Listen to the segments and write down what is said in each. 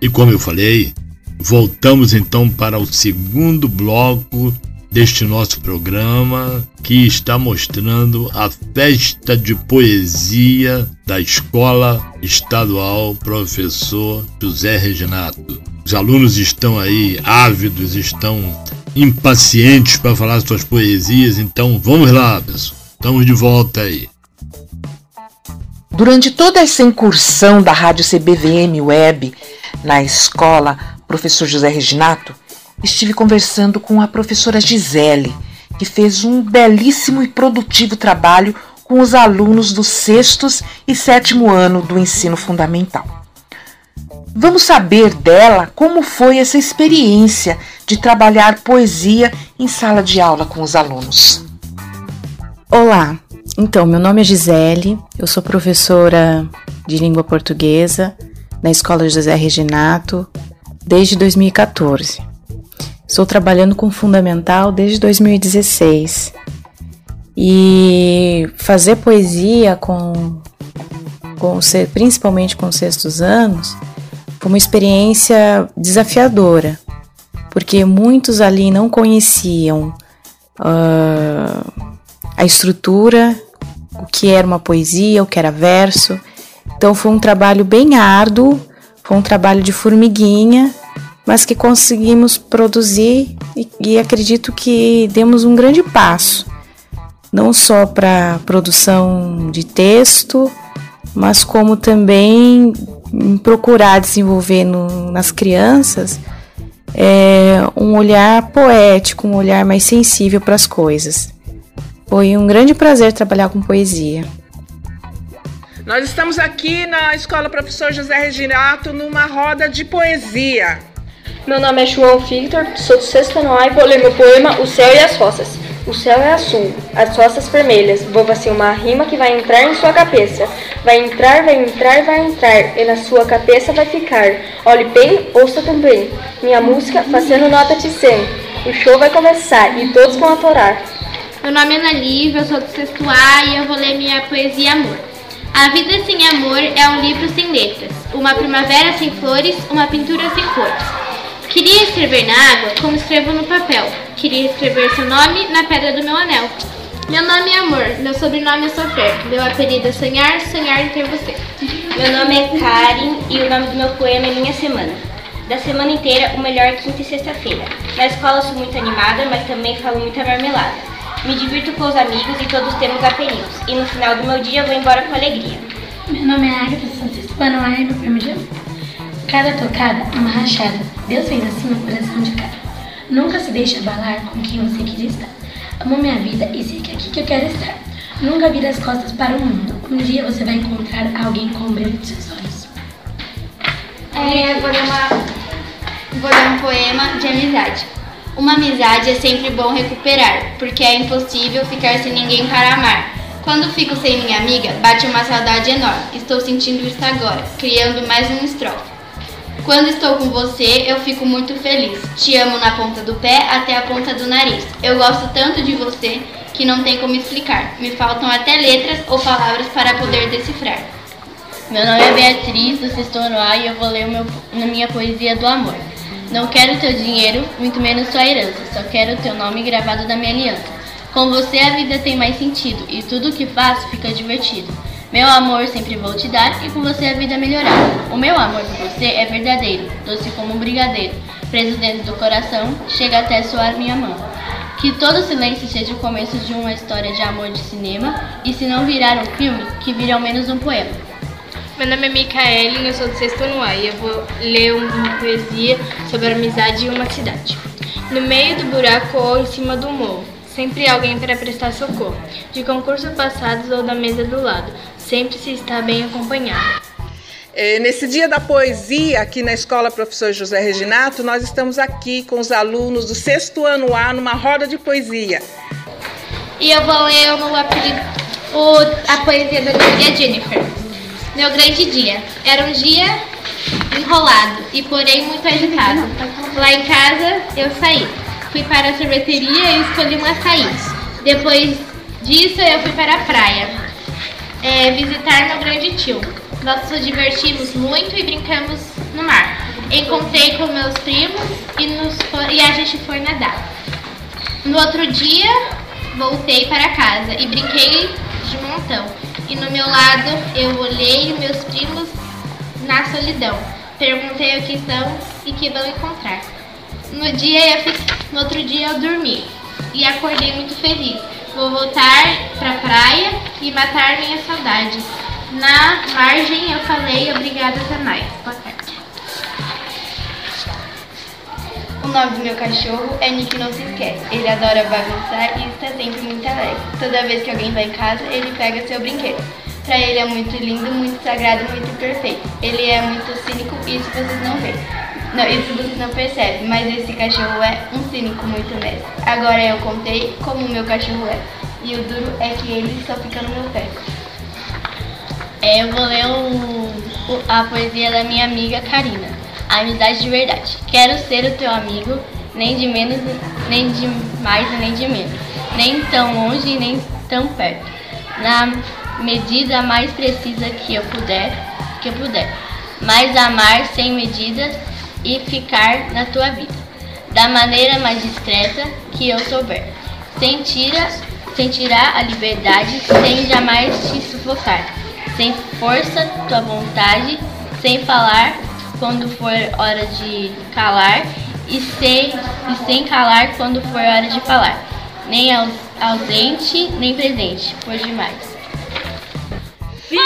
E como eu falei, voltamos então para o segundo bloco deste nosso programa que está mostrando a festa de poesia da Escola Estadual Professor José Reginato. Os alunos estão aí ávidos, estão impacientes para falar suas poesias, então vamos lá, pessoal. Estamos de volta aí. Durante toda essa incursão da Rádio CBVM Web na escola Professor José Reginato, estive conversando com a professora Gisele, que fez um belíssimo e produtivo trabalho com os alunos do sextos e sétimo ano do ensino fundamental. Vamos saber dela como foi essa experiência de trabalhar poesia em sala de aula com os alunos. Olá, então meu nome é Gisele, eu sou professora de língua portuguesa na Escola José Reginato desde 2014. Estou trabalhando com fundamental desde 2016 e fazer poesia com, com principalmente com sextos anos foi uma experiência desafiadora, porque muitos ali não conheciam uh, a estrutura, o que era uma poesia, o que era verso. Então foi um trabalho bem árduo, foi um trabalho de formiguinha, mas que conseguimos produzir e, e acredito que demos um grande passo, não só para produção de texto, mas como também procurar desenvolver no, nas crianças é, um olhar poético, um olhar mais sensível para as coisas. Foi um grande prazer trabalhar com poesia. Nós estamos aqui na Escola Professor José Reginato numa roda de poesia. Meu nome é João Victor, sou do sexto ano A e vou ler meu poema O Céu e as Roças. O céu é azul, as roças vermelhas. Vou assim uma rima que vai entrar em sua cabeça. Vai entrar, vai entrar, vai entrar, e na sua cabeça vai ficar. Olhe bem, ouça também. Minha música fazendo nota de 100. O show vai começar e todos vão atorar. Meu nome é Ana Lívia, eu sou do sexto A e eu vou ler minha poesia Amor. A vida sem amor é um livro sem letras, uma primavera sem flores, uma pintura sem cores. Queria escrever na água como escrevo no papel. Queria escrever seu nome na pedra do meu anel. Meu nome é Amor, meu sobrenome é Sofrer. Meu apelido é Sonhar, Sonhar em ter você. Meu nome é Karen e o nome do meu poema é Minha Semana. Da semana inteira, o melhor é quinta e sexta-feira. Na escola sou muito animada, mas também falo muita marmelada. Me divirto com os amigos e todos temos apelidos. E no final do meu dia vou embora com alegria. Meu nome é Agatha, ano A e meu prêmio de Cada tocada é uma rachada. Deus fez assim o coração de cada. Nunca se deixe abalar com quem você quer estar. Amo minha vida e sei que é aqui que eu quero estar. Nunca vire as costas para o mundo. Um dia você vai encontrar alguém com o brilho de seus olhos. É, vou ler, uma, vou ler um poema de amizade. Uma amizade é sempre bom recuperar, porque é impossível ficar sem ninguém para amar. Quando fico sem minha amiga, bate uma saudade enorme. Estou sentindo isso agora, criando mais um estrofe. Quando estou com você, eu fico muito feliz. Te amo na ponta do pé até a ponta do nariz. Eu gosto tanto de você que não tem como explicar. Me faltam até letras ou palavras para poder decifrar. Meu nome é Beatriz, do sexto A, e eu vou ler meu, na minha poesia do amor. Não quero teu dinheiro, muito menos tua herança, só quero teu nome gravado na minha aliança. Com você a vida tem mais sentido, e tudo o que faço fica divertido. Meu amor sempre vou te dar e com você a vida melhorar. O meu amor por você é verdadeiro, doce como um brigadeiro. Preso dentro do coração, chega até soar minha mão. Que todo silêncio seja o começo de uma história de amor de cinema, e se não virar um filme, que vire ao menos um poema. Meu nome é Micaele, eu sou do sexto ano A e eu vou ler uma poesia sobre a amizade em uma cidade. No meio do buraco ou em cima do morro, sempre alguém para prestar socorro. De concurso passados ou da mesa do lado, sempre se está bem acompanhado. É, nesse dia da poesia, aqui na Escola Professor José Reginato, nós estamos aqui com os alunos do sexto ano A numa roda de poesia. E eu vou ler o, apelido, o, a poesia da minha Jennifer. Meu grande dia. Era um dia enrolado e porém muito agitado. Lá em casa eu saí. Fui para a sorveteria e escolhi um açaí. Depois disso eu fui para a praia é, visitar meu grande tio. Nós nos divertimos muito e brincamos no mar. encontrei com meus primos e, nos, e a gente foi nadar. No outro dia, voltei para casa e brinquei de montão. E no meu lado, eu olhei meus primos na solidão. Perguntei o que são e que vão encontrar. No, dia eu fiz, no outro dia eu dormi e acordei muito feliz. Vou voltar pra praia e matar minha saudade. Na margem eu falei obrigada até mais. Boa tarde. Nome do meu cachorro é Nick Não Se Esquece. Ele adora bagunçar e está sempre muito alegre. Toda vez que alguém vai em casa, ele pega seu brinquedo. Pra ele é muito lindo, muito sagrado, muito perfeito. Ele é muito cínico, isso vocês não veem. Não, isso vocês não percebem, mas esse cachorro é um cínico muito honesto. Agora eu contei como o meu cachorro é. E o duro é que ele só fica no meu pé. É, eu vou ler o, a poesia da minha amiga Karina. Amizade de verdade. Quero ser o teu amigo, nem de menos, nem de mais nem de menos. Nem tão longe, nem tão perto. Na medida mais precisa que eu puder, que eu puder. Mas amar sem medidas e ficar na tua vida. Da maneira mais discreta que eu souber. Sem, tira, sem tirar a liberdade, sem jamais te sufocar. Sem força tua vontade, sem falar quando for hora de calar e sem, e sem calar quando for hora de falar. Nem ausente, nem presente, por demais. Viva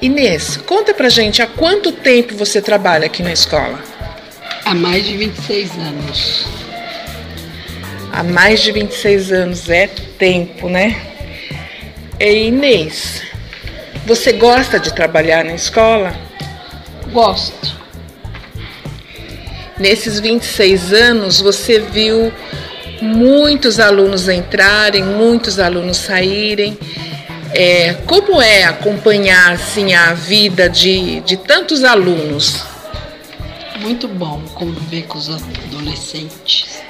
Inês, conta pra gente há quanto tempo você trabalha aqui na escola? Há mais de 26 anos. Há mais de 26 anos é tempo, né? E Inês, você gosta de trabalhar na escola? Gosto. Nesses 26 anos, você viu muitos alunos entrarem, muitos alunos saírem. É, como é acompanhar assim, a vida de, de tantos alunos? Muito bom conviver com os adolescentes.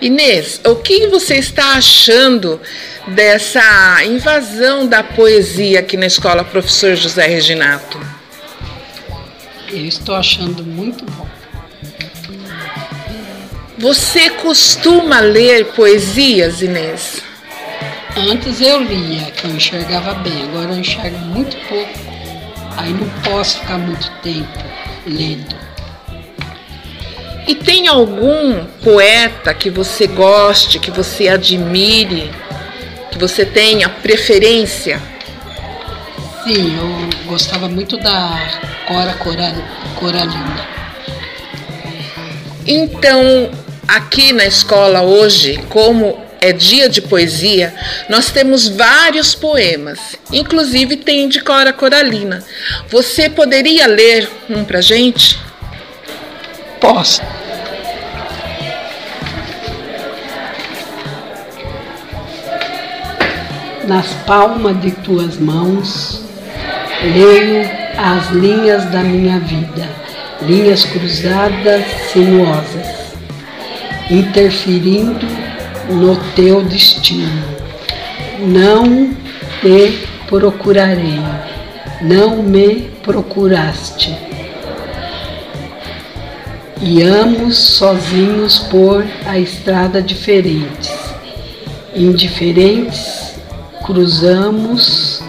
Inês, o que você está achando dessa invasão da poesia aqui na escola Professor José Reginato? Eu estou achando muito bom. Você costuma ler poesias, Inês? Antes eu lia, que eu enxergava bem, agora eu enxergo muito pouco. Aí não posso ficar muito tempo lendo. E tem algum poeta que você goste, que você admire, que você tenha preferência? Sim, eu gostava muito da Cora Coralina. Então, aqui na escola hoje, como é dia de poesia, nós temos vários poemas, inclusive tem de Cora Coralina. Você poderia ler um pra gente? Posso. Nas palmas de tuas mãos, leio as linhas da minha vida, linhas cruzadas, sinuosas, interferindo no teu destino. Não te procurarei, não me procuraste. Iamos sozinhos por a estrada diferentes, indiferentes, cruzamos,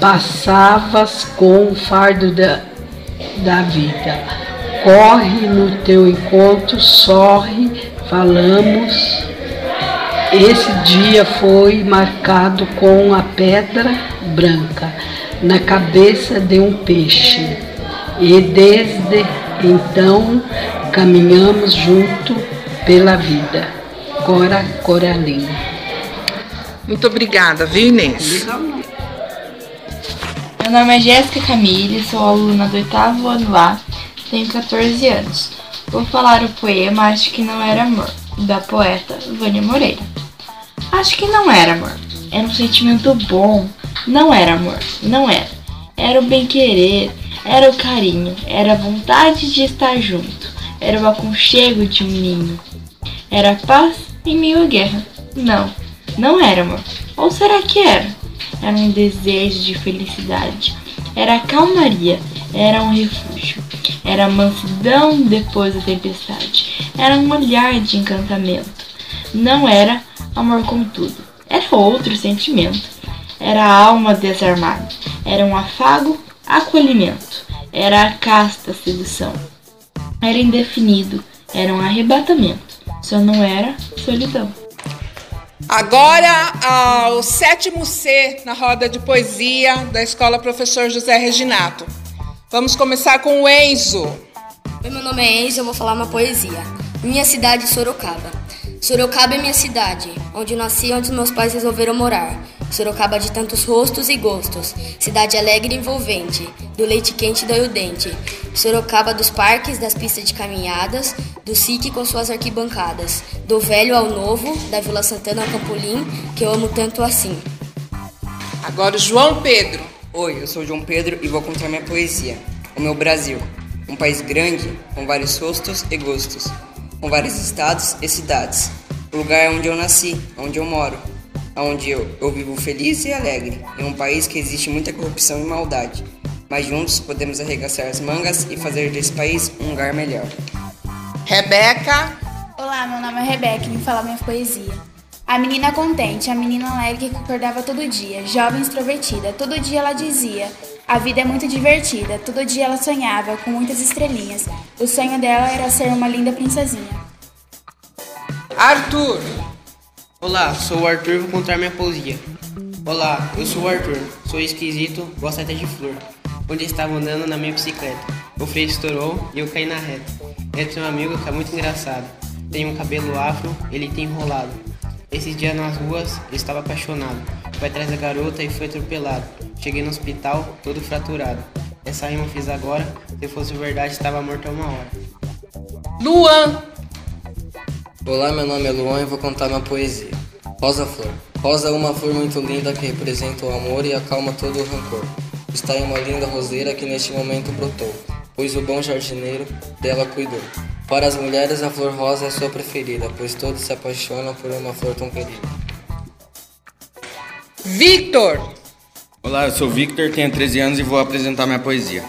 passavas com o fardo da, da vida corre no teu encontro, sorre, falamos. Esse dia foi marcado com a pedra branca na cabeça de um peixe. E desde então caminhamos junto pela vida. Cora Coralina. Muito obrigada, viu Inês? Meu nome é Jéssica Camille, sou aluna do oitavo ano A tenho 14 anos. Vou falar o poema Acho que Não Era Amor, da poeta Vânia Moreira. Acho que não era amor. Era um sentimento bom. Não era amor. Não era. Era o bem-querer. Era o carinho. Era a vontade de estar junto. Era o aconchego de um ninho. Era paz em meio à guerra. Não. Não era amor. Ou será que era? era um desejo de felicidade, era calmaria, era um refúgio, era mansidão depois da tempestade, era um olhar de encantamento. Não era amor com tudo, era outro sentimento, era a alma desarmada, era um afago, acolhimento, era a casta sedução, era indefinido, era um arrebatamento, só não era solidão. Agora, ao sétimo C na roda de poesia da Escola Professor José Reginato. Vamos começar com o Enzo. Oi, meu nome é Enzo, eu vou falar uma poesia. Minha cidade, Sorocaba. Sorocaba é minha cidade, onde nasci e onde meus pais resolveram morar. Sorocaba de tantos rostos e gostos, cidade alegre e envolvente, do leite quente dói o dente. Sorocaba dos parques, das pistas de caminhadas, do SIC com suas arquibancadas, do velho ao novo, da Vila Santana ao Campolim, que eu amo tanto assim. Agora o João Pedro. Oi, eu sou o João Pedro e vou contar minha poesia. O meu Brasil, um país grande, com vários rostos e gostos, com vários estados e cidades. O lugar onde eu nasci, onde eu moro onde eu, eu vivo feliz e alegre, em um país que existe muita corrupção e maldade, mas juntos podemos arregaçar as mangas e fazer desse país um lugar melhor. Rebeca. Olá, meu nome é Rebeca e vim falar minha poesia. A menina contente, a menina alegre que acordava todo dia, jovem extrovertida, todo dia ela dizia: A vida é muito divertida. Todo dia ela sonhava com muitas estrelinhas. O sonho dela era ser uma linda princesinha. Arthur. Olá, sou o Arthur e vou contar minha poesia. Olá, eu sou o Arthur, sou esquisito, gosto até de flor. Onde estava andando na minha bicicleta, o freio estourou e eu caí na reta. Eu tenho um amigo que é muito engraçado, tem um cabelo afro, ele tem enrolado. Esses dias nas ruas, ele estava apaixonado. Foi atrás da garota e foi atropelado. Cheguei no hospital, todo fraturado. Essa rima fiz agora, se fosse verdade, estava morto há uma hora. Luan! Olá, meu nome é Luan e vou contar uma poesia. Rosa Flor. Rosa é uma flor muito linda que representa o amor e acalma todo o rancor. Está em uma linda roseira que neste momento brotou, pois o bom jardineiro dela cuidou. Para as mulheres, a flor rosa é sua preferida, pois todos se apaixonam por uma flor tão querida. Victor! Olá, eu sou o Victor, tenho 13 anos e vou apresentar minha poesia.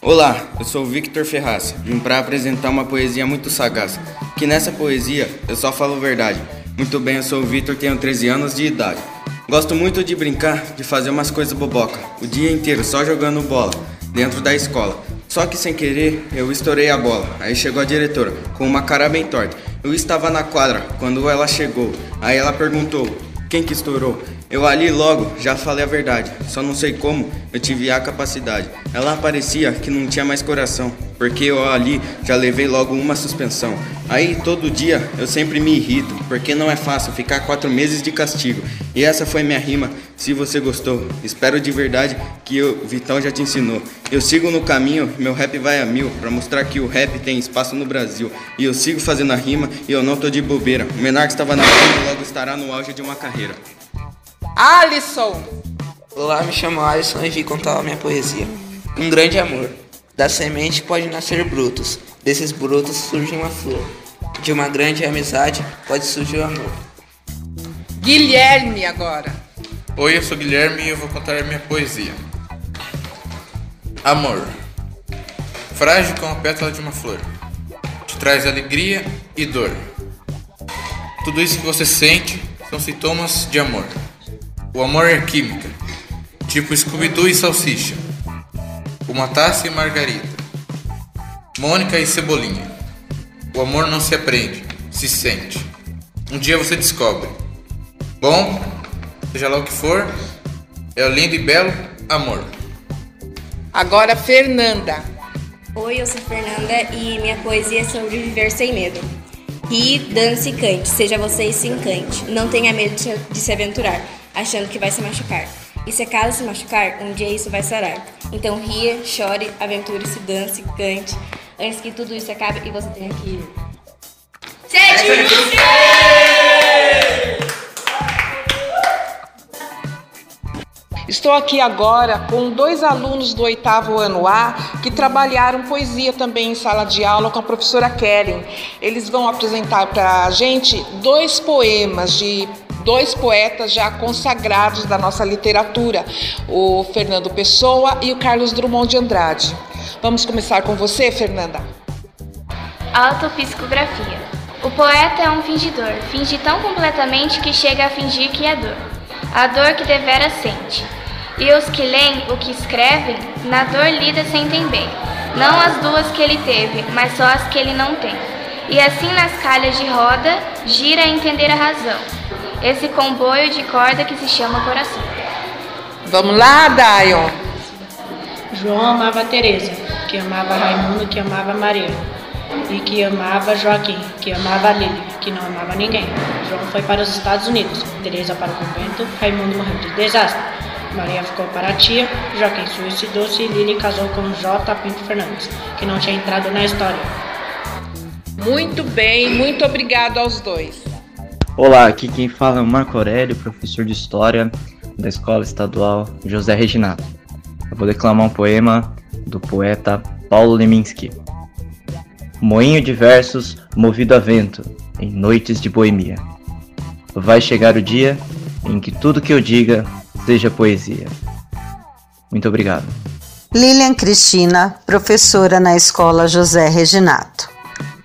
Olá, eu sou o Victor Ferraz. Vim para apresentar uma poesia muito sagaz. Que nessa poesia eu só falo verdade. Muito bem, eu sou o Victor, tenho 13 anos de idade. Gosto muito de brincar, de fazer umas coisas boboca. O dia inteiro só jogando bola, dentro da escola. Só que sem querer eu estourei a bola. Aí chegou a diretora, com uma cara bem torta. Eu estava na quadra quando ela chegou. Aí ela perguntou: Quem que estourou? Eu ali logo já falei a verdade, só não sei como eu tive a capacidade. Ela parecia que não tinha mais coração, porque eu ali já levei logo uma suspensão. Aí todo dia eu sempre me irrito, porque não é fácil ficar quatro meses de castigo. E essa foi minha rima, se você gostou. Espero de verdade que o Vitão já te ensinou. Eu sigo no caminho, meu rap vai a mil, pra mostrar que o rap tem espaço no Brasil. E eu sigo fazendo a rima e eu não tô de bobeira. O menor que estava na frente logo estará no auge de uma carreira. Alisson! Olá, me chamo Alisson e vim contar a minha poesia. Um grande amor. Da semente pode nascer brutos, desses brutos surge uma flor. De uma grande amizade pode surgir o amor. Guilherme agora. Oi, eu sou Guilherme e eu vou contar a minha poesia. Amor. Frágil como a pétala de uma flor. Te traz alegria e dor. Tudo isso que você sente são sintomas de amor. O amor é química, tipo Scooby-Doo e Salsicha. Uma taça e margarida. Mônica e Cebolinha. O amor não se aprende, se sente. Um dia você descobre. Bom, seja lá o que for, é o lindo e belo amor. Agora, Fernanda. Oi, eu sou Fernanda e minha poesia é sobre viver sem medo. Ri, dance e cante, seja você e se encante. Não tenha medo de se aventurar achando que vai se machucar. E se caso se machucar, um dia isso vai sarar. Então ria, chore, aventure-se, dance, cante, antes que tudo isso acabe e você tenha que ir. Sete Estou aqui agora com dois alunos do oitavo ano A que trabalharam poesia também em sala de aula com a professora Keren. Eles vão apresentar para a gente dois poemas de dois poetas já consagrados da nossa literatura, o Fernando Pessoa e o Carlos Drummond de Andrade. Vamos começar com você, Fernanda. Autopsicografia. O poeta é um fingidor, finge tão completamente que chega a fingir que é dor. A dor que devera sente. E os que leem o que escrevem, na dor lida sentem bem. Não as duas que ele teve, mas só as que ele não tem. E assim nas calhas de roda, gira a entender a razão. Esse comboio de corda que se chama coração. Vamos lá, Dayon. João amava Teresa, que amava Raimundo, que amava Maria, e que amava Joaquim, que amava Lília, que não amava ninguém. João foi para os Estados Unidos, Teresa para o convento, Raimundo morreu de desastre. Maria ficou para a tia, Joaquim suicidou-se e Lili casou com J. Pinto Fernandes, que não tinha entrado na história. Muito bem, muito obrigado aos dois. Olá, aqui quem fala é o Marco Aurélio, professor de História da Escola Estadual José Reginato. Eu vou declamar um poema do poeta Paulo Leminski. Moinho de versos movido a vento em noites de boemia. Vai chegar o dia em que tudo que eu diga seja poesia. Muito obrigado. Lilian Cristina, professora na Escola José Reginato.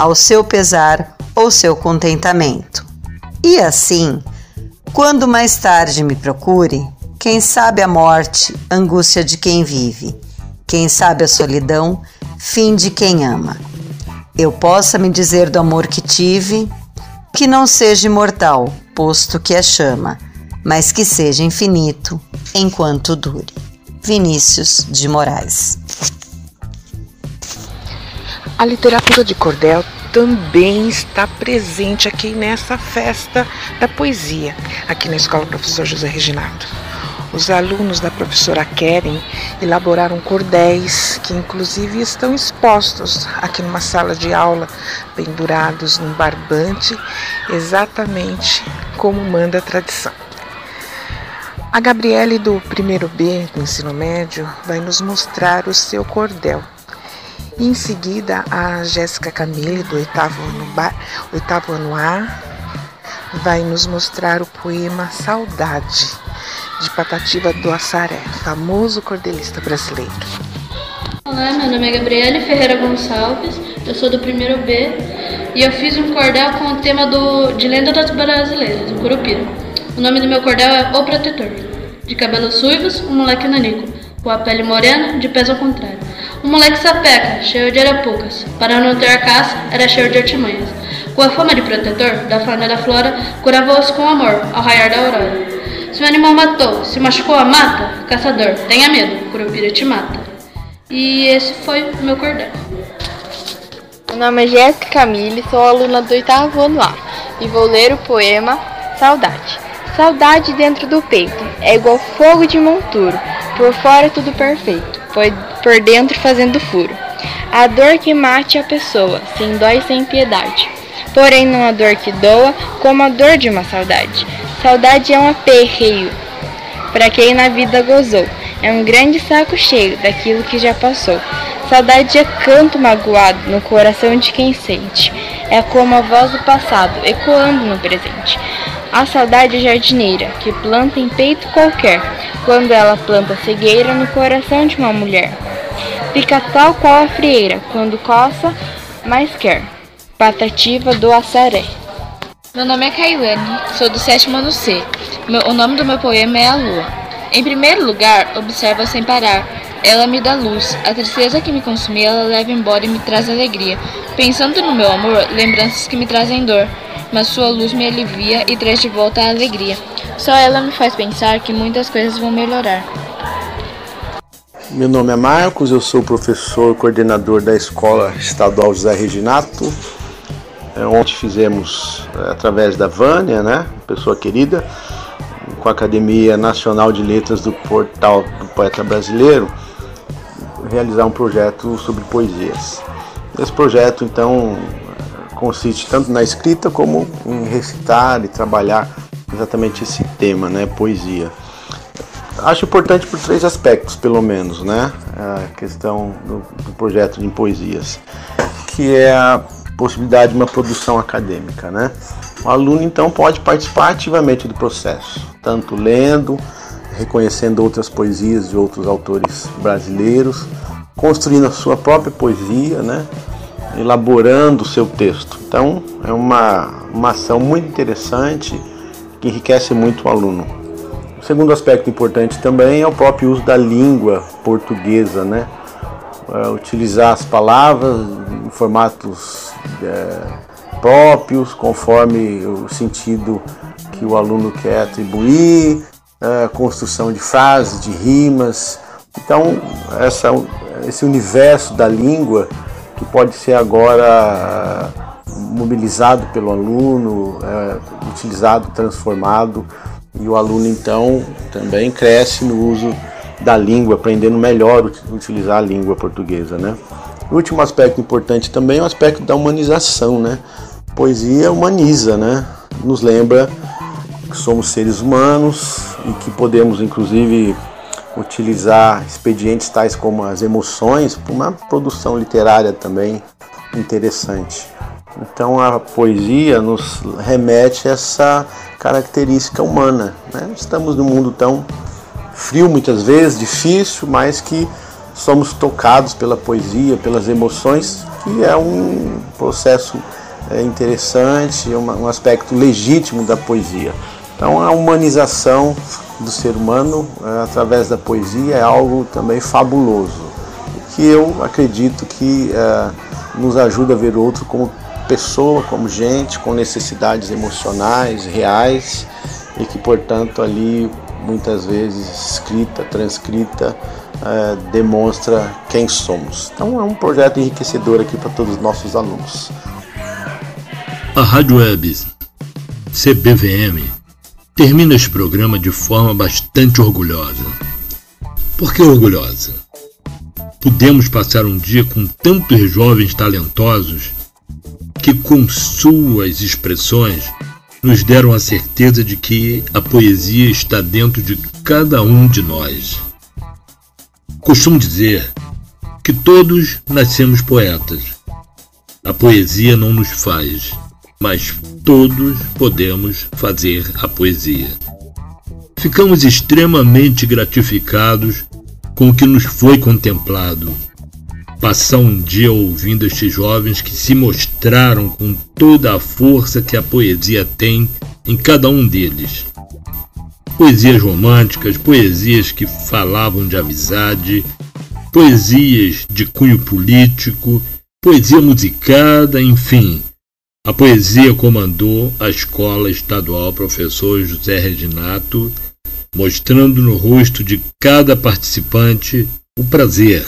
ao seu pesar ou seu contentamento. E assim, quando mais tarde me procure, quem sabe a morte, angústia de quem vive, quem sabe a solidão, fim de quem ama. Eu possa me dizer do amor que tive, que não seja imortal, posto que é chama, mas que seja infinito enquanto dure. Vinícius de Moraes. A literatura de cordel também está presente aqui nessa festa da poesia, aqui na Escola Professor José Reginato. Os alunos da professora Keren elaboraram cordéis que inclusive estão expostos aqui numa sala de aula, pendurados num barbante, exatamente como manda a tradição. A Gabriele do primeiro B do ensino médio vai nos mostrar o seu cordel. Em seguida a Jéssica Camille do oitavo ano, ba, oitavo ano A vai nos mostrar o poema Saudade de Patativa do Assaré, famoso cordelista brasileiro. Olá, meu nome é Gabriele Ferreira Gonçalves, eu sou do primeiro B e eu fiz um cordel com o tema do, de Lenda das Brasileiras, o Curupira. O nome do meu cordel é O Protetor. De cabelos suivos, um moleque nanico, com a pele morena, de pés ao contrário. Um moleque sapeca, cheio de arapucas, para não ter caça, era cheio de artimanhas. Com a fama de protetor da fauna da flora, curava-os com amor, ao raiar da aurora. Se o animal matou, se machucou a mata, caçador, tenha medo, Curupira te mata. E esse foi o meu cordel. Meu nome é Jéssica Camille, sou aluna do oitavo ano A e vou ler o poema Saudade. Saudade dentro do peito é igual fogo de monturo, por fora tudo perfeito, por dentro fazendo furo. A dor que mate a pessoa, sem dó e sem piedade. Porém, não a dor que doa, como a dor de uma saudade. Saudade é um aperreio para quem na vida gozou. É um grande saco cheio daquilo que já passou. Saudade é canto magoado no coração de quem sente. É como a voz do passado ecoando no presente. A saudade jardineira que planta em peito qualquer, quando ela planta cegueira no coração de uma mulher. Fica tal qual a frieira, quando coça, mais quer. Patativa do Assaré. Meu nome é Kailane, sou do sétimo ano C. O nome do meu poema é A Lua. Em primeiro lugar, observa sem parar. Ela me dá luz. A tristeza que me consumia, ela leva embora e me traz alegria. Pensando no meu amor, lembranças que me trazem dor. Mas sua luz me alivia e traz de volta a alegria. Só ela me faz pensar que muitas coisas vão melhorar. Meu nome é Marcos, eu sou professor coordenador da Escola Estadual José Reginato é, ontem fizemos é, através da Vânia, né, pessoa querida, com a Academia Nacional de Letras do Portal do Poeta Brasileiro, realizar um projeto sobre poesias. Esse projeto, então, consiste tanto na escrita como em recitar e trabalhar exatamente esse tema, né, poesia. Acho importante por três aspectos, pelo menos, né, a questão do, do projeto de poesias, que é a possibilidade de uma produção acadêmica, né. O aluno então pode participar ativamente do processo, tanto lendo, reconhecendo outras poesias de outros autores brasileiros, construindo a sua própria poesia, né? elaborando o seu texto. Então é uma, uma ação muito interessante que enriquece muito o aluno. O segundo aspecto importante também é o próprio uso da língua portuguesa, né? É, utilizar as palavras em formatos é, próprios, conforme o sentido que o aluno quer atribuir, a construção de frases, de rimas. Então, essa, esse universo da língua que pode ser agora mobilizado pelo aluno, é, utilizado, transformado, e o aluno então também cresce no uso da língua, aprendendo melhor utilizar a língua portuguesa, né? O último aspecto importante também é o aspecto da humanização, né? Poesia humaniza, né? Nos lembra que somos seres humanos e que podemos, inclusive, utilizar expedientes tais como as emoções para uma produção literária também interessante. Então a poesia nos remete a essa característica humana. Né? Estamos num mundo tão frio muitas vezes, difícil, mas que somos tocados pela poesia, pelas emoções, que é um processo é, interessante, um aspecto legítimo da poesia. Então a humanização do ser humano é, através da poesia é algo também fabuloso, que eu acredito que é, nos ajuda a ver o outro como pessoa, como gente, com necessidades emocionais, reais, e que, portanto, ali muitas vezes escrita, transcrita, é, demonstra quem somos. Então é um projeto enriquecedor aqui para todos os nossos alunos. A Rádio Web CBVM termina este programa de forma bastante orgulhosa. Por que orgulhosa? Pudemos passar um dia com tantos jovens talentosos que, com suas expressões, nos deram a certeza de que a poesia está dentro de cada um de nós. Costumo dizer que todos nascemos poetas. A poesia não nos faz, mas todos podemos fazer a poesia. Ficamos extremamente gratificados com o que nos foi contemplado. Passar um dia ouvindo estes jovens que se mostraram com toda a força que a poesia tem em cada um deles. Poesias românticas, poesias que falavam de amizade, poesias de cunho político, poesia musicada, enfim, a poesia comandou a Escola Estadual Professor José Reginato, mostrando no rosto de cada participante o prazer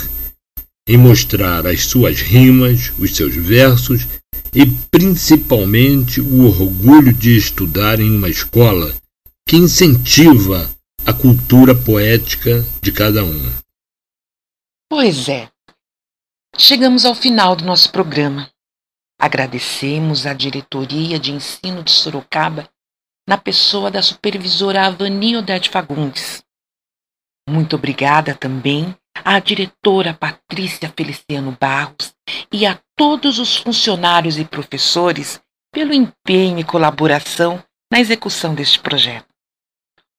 em mostrar as suas rimas, os seus versos e principalmente o orgulho de estudar em uma escola que incentiva a cultura poética de cada um. Pois é. Chegamos ao final do nosso programa. Agradecemos à diretoria de ensino de Sorocaba, na pessoa da supervisora Avani Odete Fagundes. Muito obrigada também à diretora Patrícia Feliciano Barros e a todos os funcionários e professores pelo empenho e colaboração na execução deste projeto.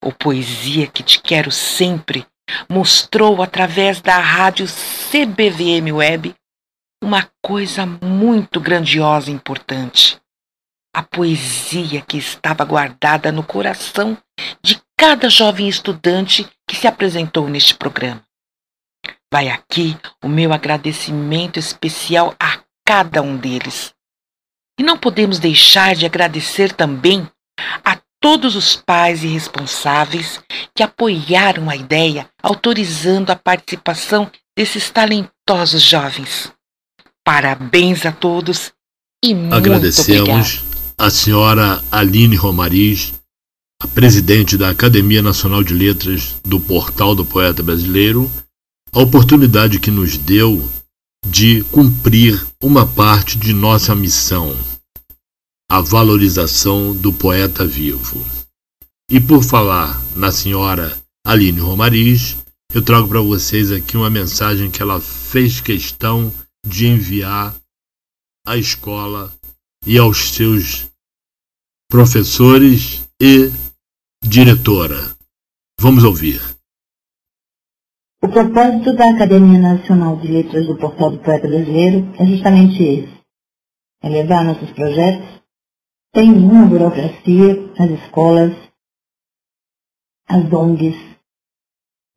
O Poesia que Te Quero Sempre mostrou através da rádio CBVM Web uma coisa muito grandiosa e importante. A poesia que estava guardada no coração de cada jovem estudante que se apresentou neste programa. Vai aqui o meu agradecimento especial a cada um deles. E não podemos deixar de agradecer também a todos os pais e responsáveis que apoiaram a ideia, autorizando a participação desses talentosos jovens. Parabéns a todos E muito Agradecemos obrigado. a senhora Aline Romariz, a presidente da Academia Nacional de Letras do Portal do Poeta Brasileiro, a oportunidade que nos deu de cumprir uma parte de nossa missão, a valorização do poeta vivo. E por falar na senhora Aline Romariz, eu trago para vocês aqui uma mensagem que ela fez questão de enviar à escola e aos seus professores e diretora. Vamos ouvir. O propósito da Academia Nacional de Letras do Portal do Poeta Brasileiro é justamente esse: é levar nossos projetos sem nenhuma burocracia às escolas, às ONGs,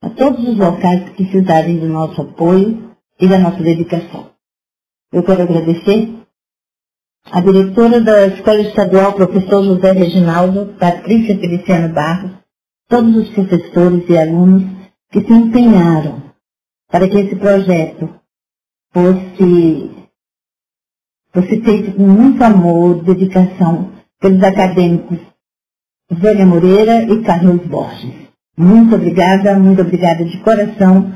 a todos os locais que precisarem do nosso apoio e da nossa dedicação. Eu quero agradecer a diretora da Escola Estadual, professor José Reginaldo, Patrícia Feliciano Barros, todos os professores e alunos que se empenharam para que esse projeto fosse, fosse feito com muito amor, dedicação pelos acadêmicos Zélia Moreira e Carlos Borges. Muito obrigada, muito obrigada de coração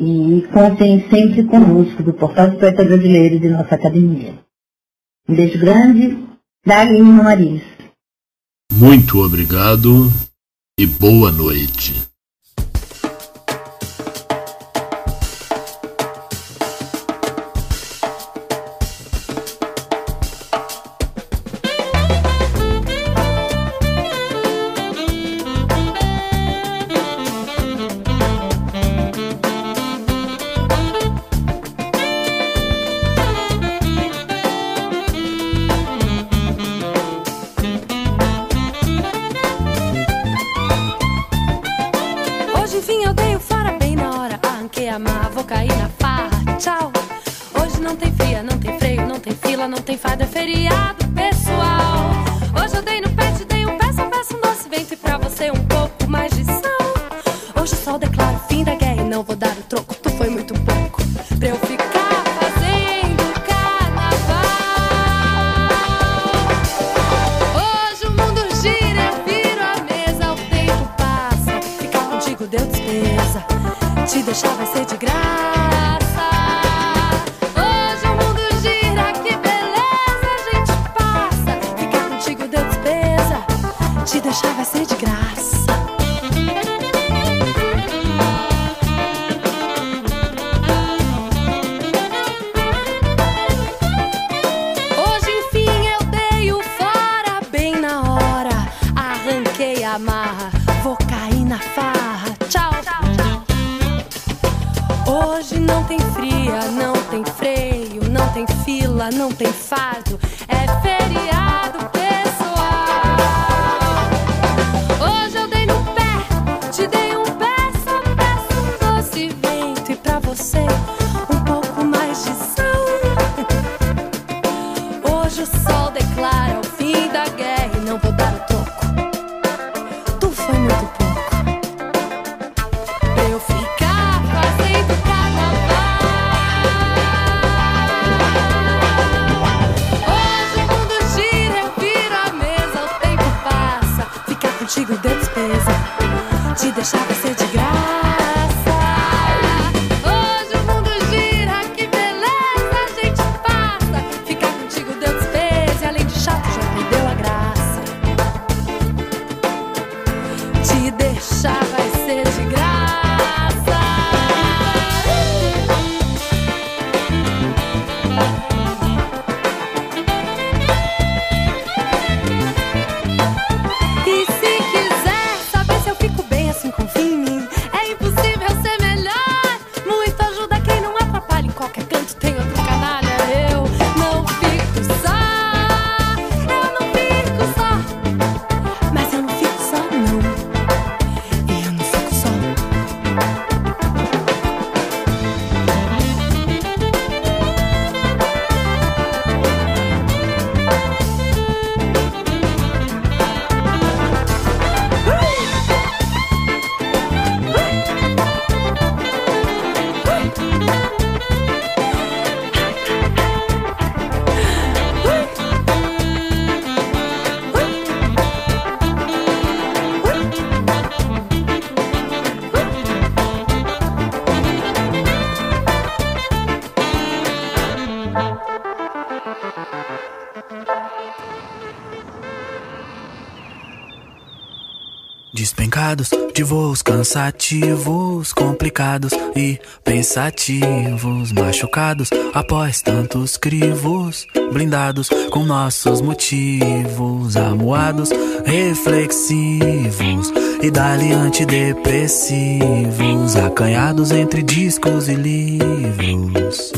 e contem sempre conosco do Portal do Poeta Brasileiro de nossa academia. Um beijo grande da Mariz. Muito obrigado e boa noite. De voos cansativos, complicados e pensativos, machucados após tantos crivos, blindados com nossos motivos, amuados, reflexivos e dali antidepressivos, acanhados entre discos e livros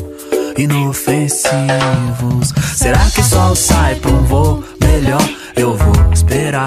inofensivos. Será que o sol sai pra um voo melhor? Eu vou esperar,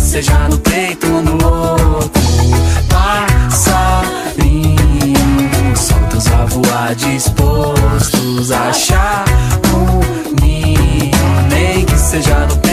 seja no peito no outro. Passarinho soltos a voar, dispostos a achar um ninho, nem que seja no peito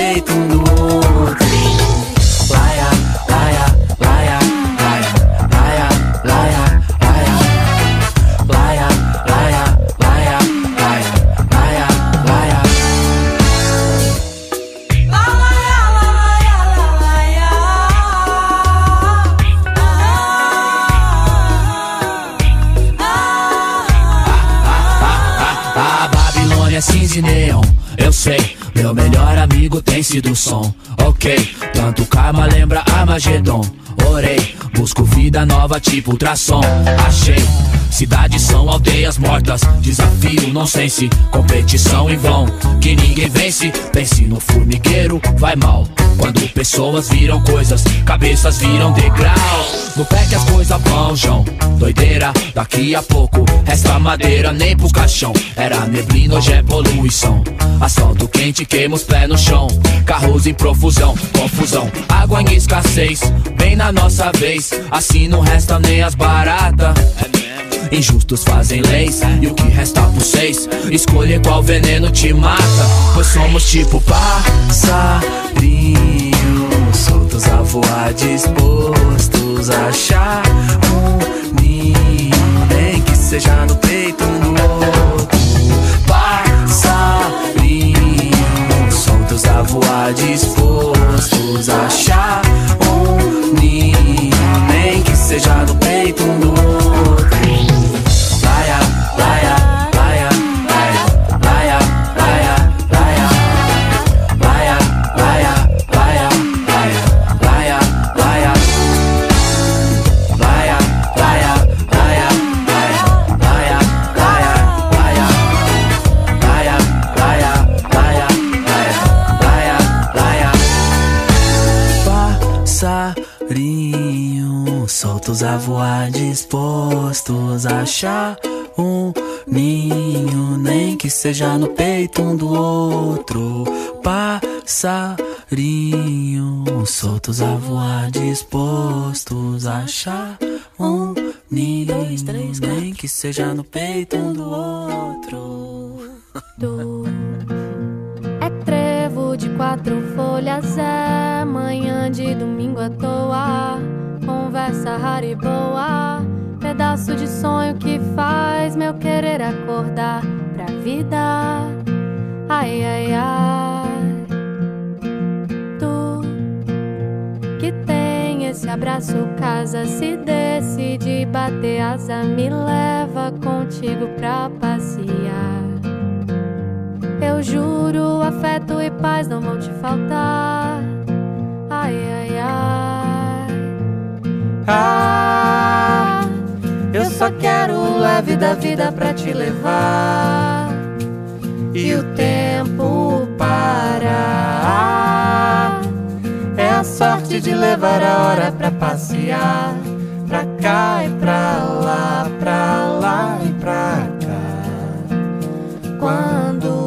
Babilônia cinza e neon, eu sei. Meu melhor amigo tem sido o som, ok. Tanto karma lembra Armagedon. Orei, busco vida nova tipo ultrassom. Achei, cidades são aldeias mortas. Desafio, nonsense, competição em vão. Que ninguém vence, pense no formigueiro, vai mal. Quando pessoas viram coisas, cabeças viram degrau. No pé que as coisas vão, João. Doideira, daqui a pouco resta madeira nem pro caixão. Era neblina, hoje é poluição. Asfalto quente, queima os pés no chão. Carros em profusão, confusão. Água em escassez, bem na nossa vez. Assim não resta nem as baratas. Injustos fazem leis e o que resta por seis? Escolher qual veneno te mata Pois somos tipo passarinho Soltos a voar, dispostos a achar um ninho Nem que seja no peito um do outro. Passarinho Soltos a voar, dispostos a achar um ninho Nem que seja no peito um do outro dispostos a achar um ninho, nem que seja no peito um do outro. Passarinho soltos a voar, dispostos a achar um ninho, nem que seja no peito um do outro. Tu é trevo de quatro folhas, é manhã de domingo à toa. Conversa rara e boa, pedaço de sonho que faz meu querer acordar pra vida. Ai, ai, ai. Tu que tem esse abraço, casa, se decide bater asa, me leva contigo pra passear. Eu juro, afeto e paz não vão te faltar. Ai, ai, ai. Eu só quero leve da vida pra te levar e o tempo parar. É a sorte de levar a hora pra passear, pra cá e pra lá, pra lá e pra cá. Quando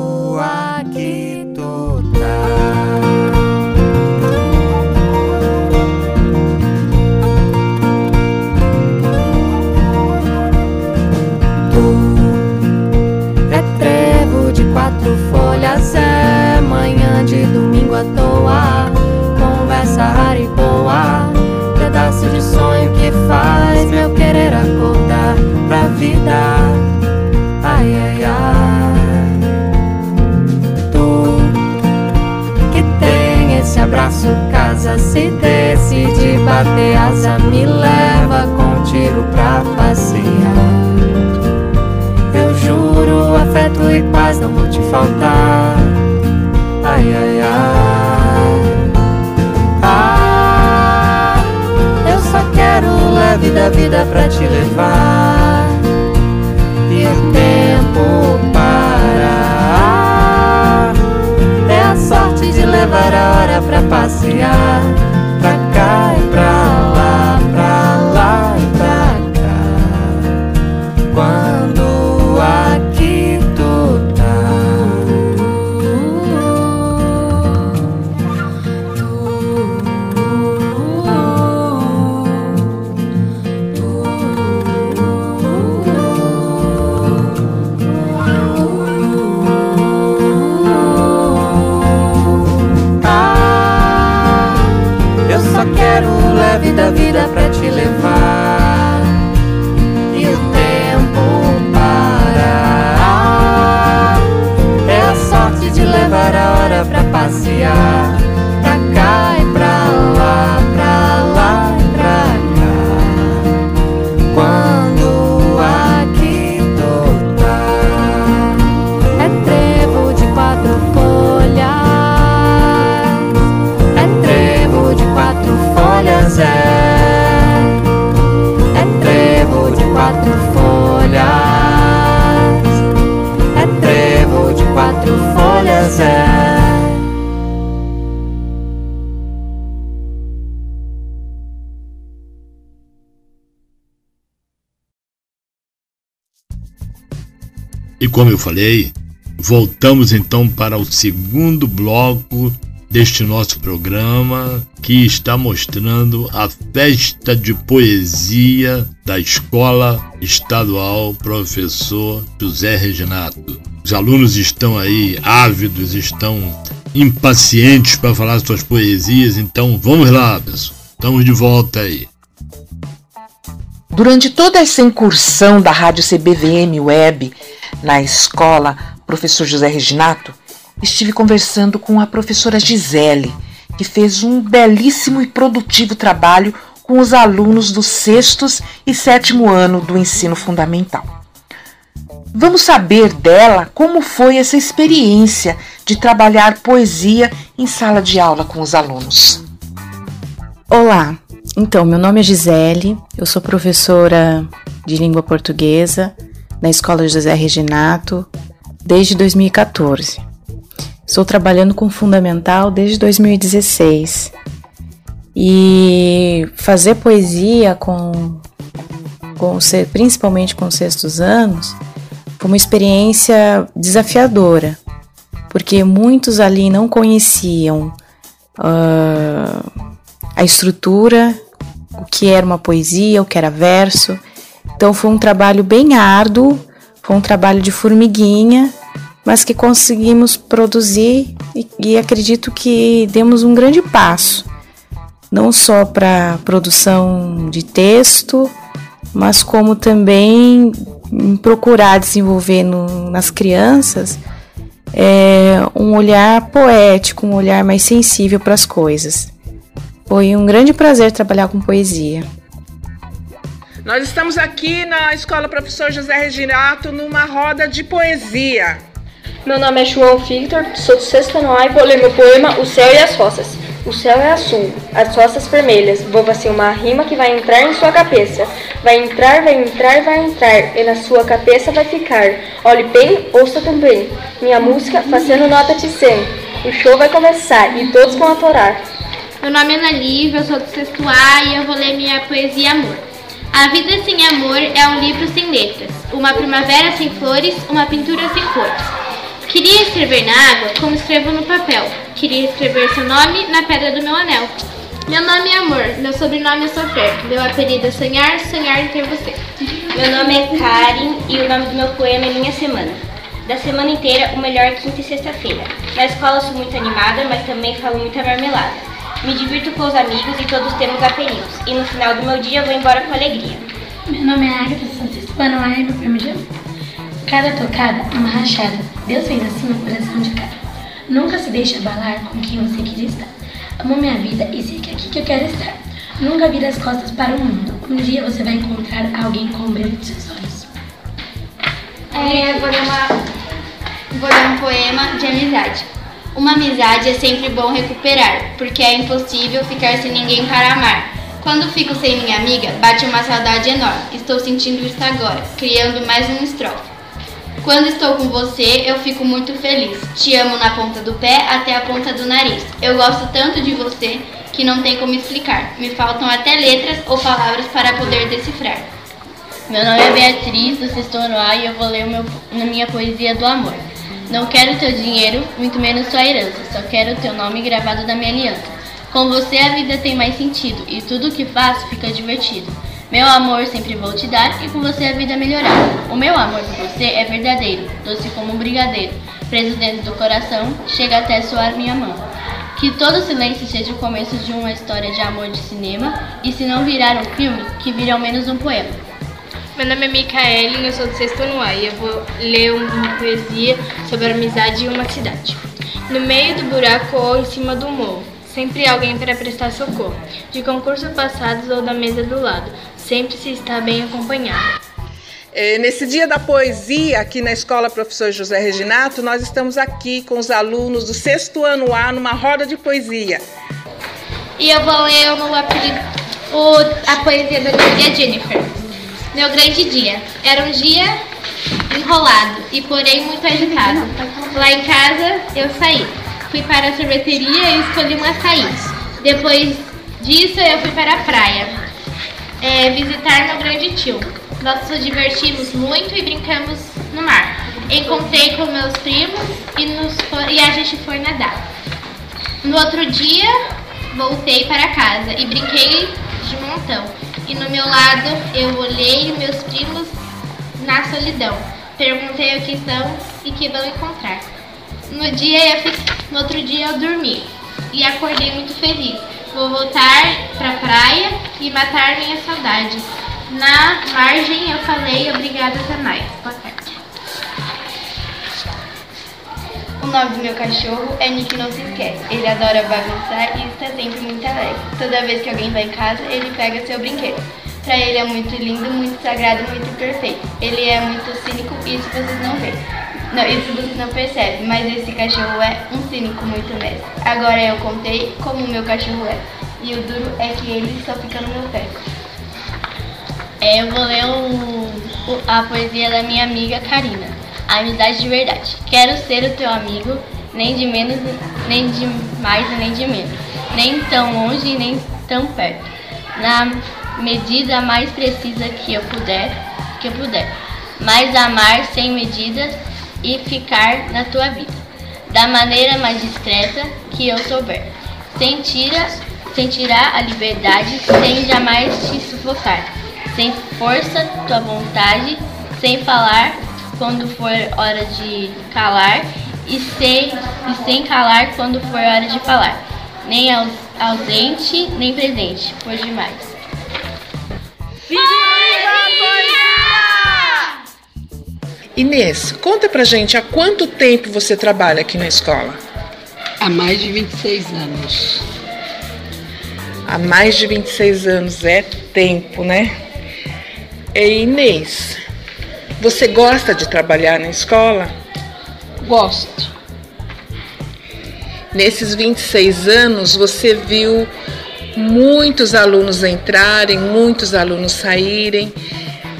como eu falei, voltamos então para o segundo bloco deste nosso programa que está mostrando a festa de poesia da Escola Estadual Professor José Reginato. Os alunos estão aí ávidos, estão impacientes para falar suas poesias, então vamos lá, pessoal. Estamos de volta aí. Durante toda essa incursão da Rádio CBVM Web na escola Professor José Reginato, estive conversando com a professora Gisele, que fez um belíssimo e produtivo trabalho com os alunos do sextos e sétimo ano do ensino fundamental. Vamos saber dela como foi essa experiência de trabalhar poesia em sala de aula com os alunos. Olá, então meu nome é Gisele, eu sou professora de língua portuguesa na Escola José Reginato desde 2014. Estou trabalhando com fundamental desde 2016 e fazer poesia com, com principalmente com sextos anos foi uma experiência desafiadora, porque muitos ali não conheciam uh, a estrutura, o que era uma poesia, o que era verso. Então foi um trabalho bem árduo, foi um trabalho de formiguinha, mas que conseguimos produzir e, e acredito que demos um grande passo, não só para produção de texto, mas como também procurar desenvolver no, nas crianças é, um olhar poético, um olhar mais sensível para as coisas. Foi um grande prazer trabalhar com poesia. Nós estamos aqui na Escola Professor José Reginato numa roda de poesia. Meu nome é João Victor, sou do sexto ano A e vou ler meu poema O Céu e as Roças. O céu é azul, as roças vermelhas. Vou assim uma rima que vai entrar em sua cabeça. Vai entrar, vai entrar, vai entrar, e na sua cabeça vai ficar. Olhe bem, ouça também. Minha música fazendo nota de 100. O show vai começar e todos vão atorar. Meu nome é Ana Lívia, eu sou do sexto A e eu vou ler minha poesia Amor. A vida sem amor é um livro sem letras, uma primavera sem flores, uma pintura sem cores. Queria escrever na água como escrevo no papel. Queria escrever seu nome na pedra do meu anel. Meu nome é Amor, meu sobrenome é Sofrer. Meu apelido é Sonhar, Sonhar em ter você. Meu nome é Karen e o nome do meu poema é Minha Semana. Da semana inteira, o melhor quinta e sexta-feira. Na escola sou muito animada, mas também falo muita marmelada. Me divirto com os amigos e todos temos apelidos. E no final do meu dia vou embora com alegria. Meu nome é Agatha Santos, ano A e meu de amor. Cada tocada é uma rachada. Deus fez assim o coração de cada. Nunca se deixe abalar com quem você queria estar. Amo minha vida e sei que é aqui que eu quero estar. Nunca vire as costas para o mundo. Um dia você vai encontrar alguém com o brilho de seus olhos. É, vou dar, uma, vou dar um poema de amizade. Uma amizade é sempre bom recuperar, porque é impossível ficar sem ninguém para amar. Quando fico sem minha amiga, bate uma saudade enorme. Estou sentindo isso agora, criando mais um estrofe. Quando estou com você, eu fico muito feliz. Te amo na ponta do pé até a ponta do nariz. Eu gosto tanto de você que não tem como explicar. Me faltam até letras ou palavras para poder decifrar. Meu nome é Beatriz, do Sexto A e eu vou ler meu, na minha poesia do amor. Não quero teu dinheiro, muito menos tua herança, só quero teu nome gravado na minha aliança. Com você a vida tem mais sentido e tudo o que faço fica divertido. Meu amor sempre vou te dar e com você a vida melhorar. O meu amor por você é verdadeiro, doce como um brigadeiro. Preso dentro do coração, chega até soar minha mão. Que todo silêncio seja o começo de uma história de amor de cinema e se não virar um filme, que vire ao menos um poema. Meu nome é Micaele, eu sou do sexto ano A e eu vou ler uma poesia sobre a amizade em uma cidade. No meio do buraco ou em cima do morro, sempre alguém para prestar socorro. De concurso passados ou da mesa do lado, sempre se está bem acompanhado. É, nesse dia da poesia, aqui na Escola Professor José Reginato, nós estamos aqui com os alunos do sexto ano A numa roda de poesia. E eu vou ler o, apelido, o, a poesia da minha Jennifer. Meu grande dia. Era um dia enrolado e porém muito agitado. Lá em casa eu saí. Fui para a sorveteria e escolhi um açaí. Depois disso eu fui para a praia é, visitar meu grande tio. Nós nos divertimos muito e brincamos no mar. Encontrei com meus primos e, nos, e a gente foi nadar. No outro dia, voltei para casa e brinquei de montão. E no meu lado, eu olhei meus primos na solidão. Perguntei o que são e que vão encontrar. No, dia eu no outro dia eu dormi e acordei muito feliz Vou voltar pra praia e matar minha saudade. Na margem eu falei obrigada até mais. Boa tarde. O nome do meu cachorro é Nick Não Se Esquece. Ele adora bagunçar e está sempre muito alegre. Toda vez que alguém vai em casa, ele pega seu brinquedo. Pra ele é muito lindo, muito sagrado, muito perfeito. Ele é muito cínico, isso vocês não veem. Não, isso vocês não percebem, mas esse cachorro é um cínico muito mestre. Agora eu contei como o meu cachorro é. E o duro é que ele só fica no meu pé. É, eu vou ler o, a poesia da minha amiga Karina. Amizade de verdade. Quero ser o teu amigo, nem de menos, nem de mais e nem de menos. Nem tão longe, nem tão perto. Na medida mais precisa que eu puder, que eu puder. Mas amar sem medidas e ficar na tua vida, da maneira mais discreta que eu souber. Sentirá, sentirá a liberdade sem jamais te sufocar, sem força tua vontade, sem falar quando for hora de calar e sem, e sem calar quando for hora de falar, nem ausente nem presente, por demais. Inês, conta pra gente há quanto tempo você trabalha aqui na escola? Há mais de 26 anos. Há mais de 26 anos é tempo, né? E Inês, você gosta de trabalhar na escola? Gosto. Nesses 26 anos, você viu muitos alunos entrarem, muitos alunos saírem.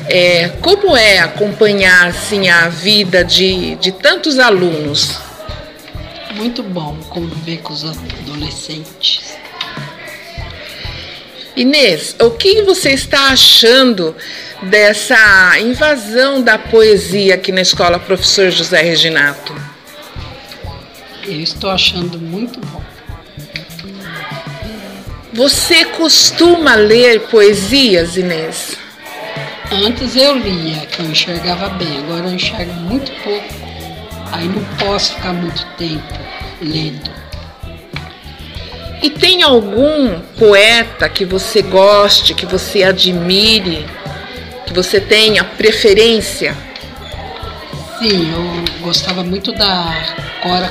É, como é acompanhar assim, a vida de, de tantos alunos? Muito bom conviver com os adolescentes. Inês, o que você está achando dessa invasão da poesia aqui na escola Professor José Reginato? Eu estou achando muito bom. Você costuma ler poesias, Inês? Antes eu lia, que eu enxergava bem, agora eu enxergo muito pouco. Aí não posso ficar muito tempo lendo. E tem algum poeta que você goste, que você admire, que você tenha preferência? Sim, eu gostava muito da Cora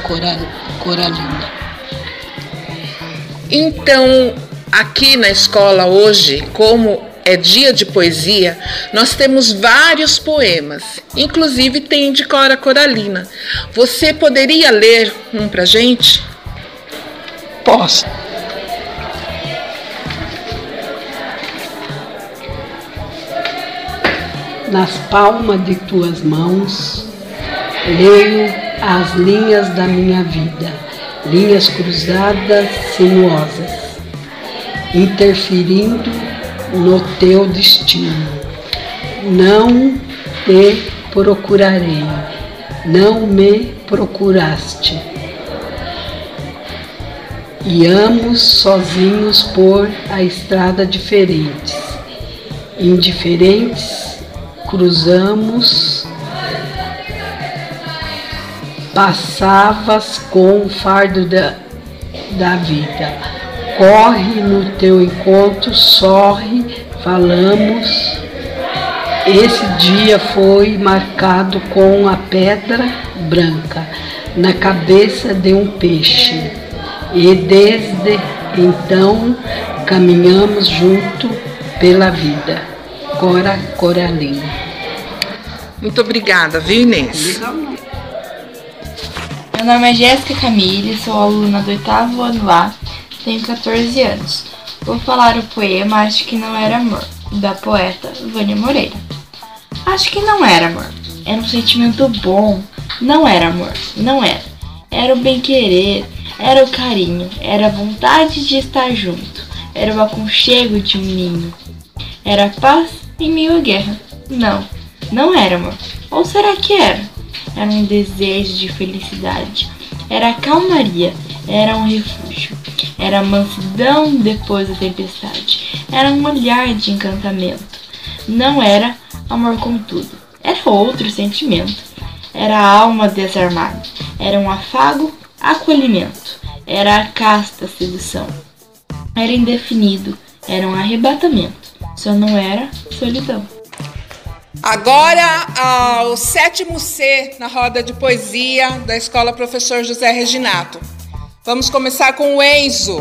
Coralina. Então, aqui na escola hoje, como é dia de poesia, nós temos vários poemas, inclusive tem de Cora Coralina. Você poderia ler um pra gente? Posso. Nas palmas de tuas mãos, leio as linhas da minha vida, linhas cruzadas, sinuosas, interferindo no teu destino. Não te procurarei, não me procuraste. Iamos sozinhos por a estrada diferentes, indiferentes, cruzamos, passavas com o fardo da, da vida corre no teu encontro, sorre, falamos. Esse dia foi marcado com a pedra branca na cabeça de um peixe. E desde então caminhamos junto pela vida. Cora Coralina. Muito obrigada, viu Inês? Meu nome é Jéssica Camille, sou aluna do oitavo ano A tenho 14 anos. Vou falar o poema Acho que Não Era Amor, da poeta Vânia Moreira. Acho que não era amor. Era um sentimento bom. Não era amor. Não era. Era o bem-querer. Era o carinho. Era a vontade de estar junto. Era o aconchego de um ninho. Era a paz em meio à guerra. Não. Não era amor. Ou será que era? Era um desejo de felicidade. Era a calmaria. Era um refúgio. Era mansidão depois da tempestade. Era um olhar de encantamento. Não era amor com tudo. Era outro sentimento. Era a alma desarmada. Era um afago, acolhimento. Era a casta sedução. Era indefinido. Era um arrebatamento. Só não era solidão. Agora, ao sétimo C na roda de poesia da Escola Professor José Reginato. Vamos começar com o Enzo.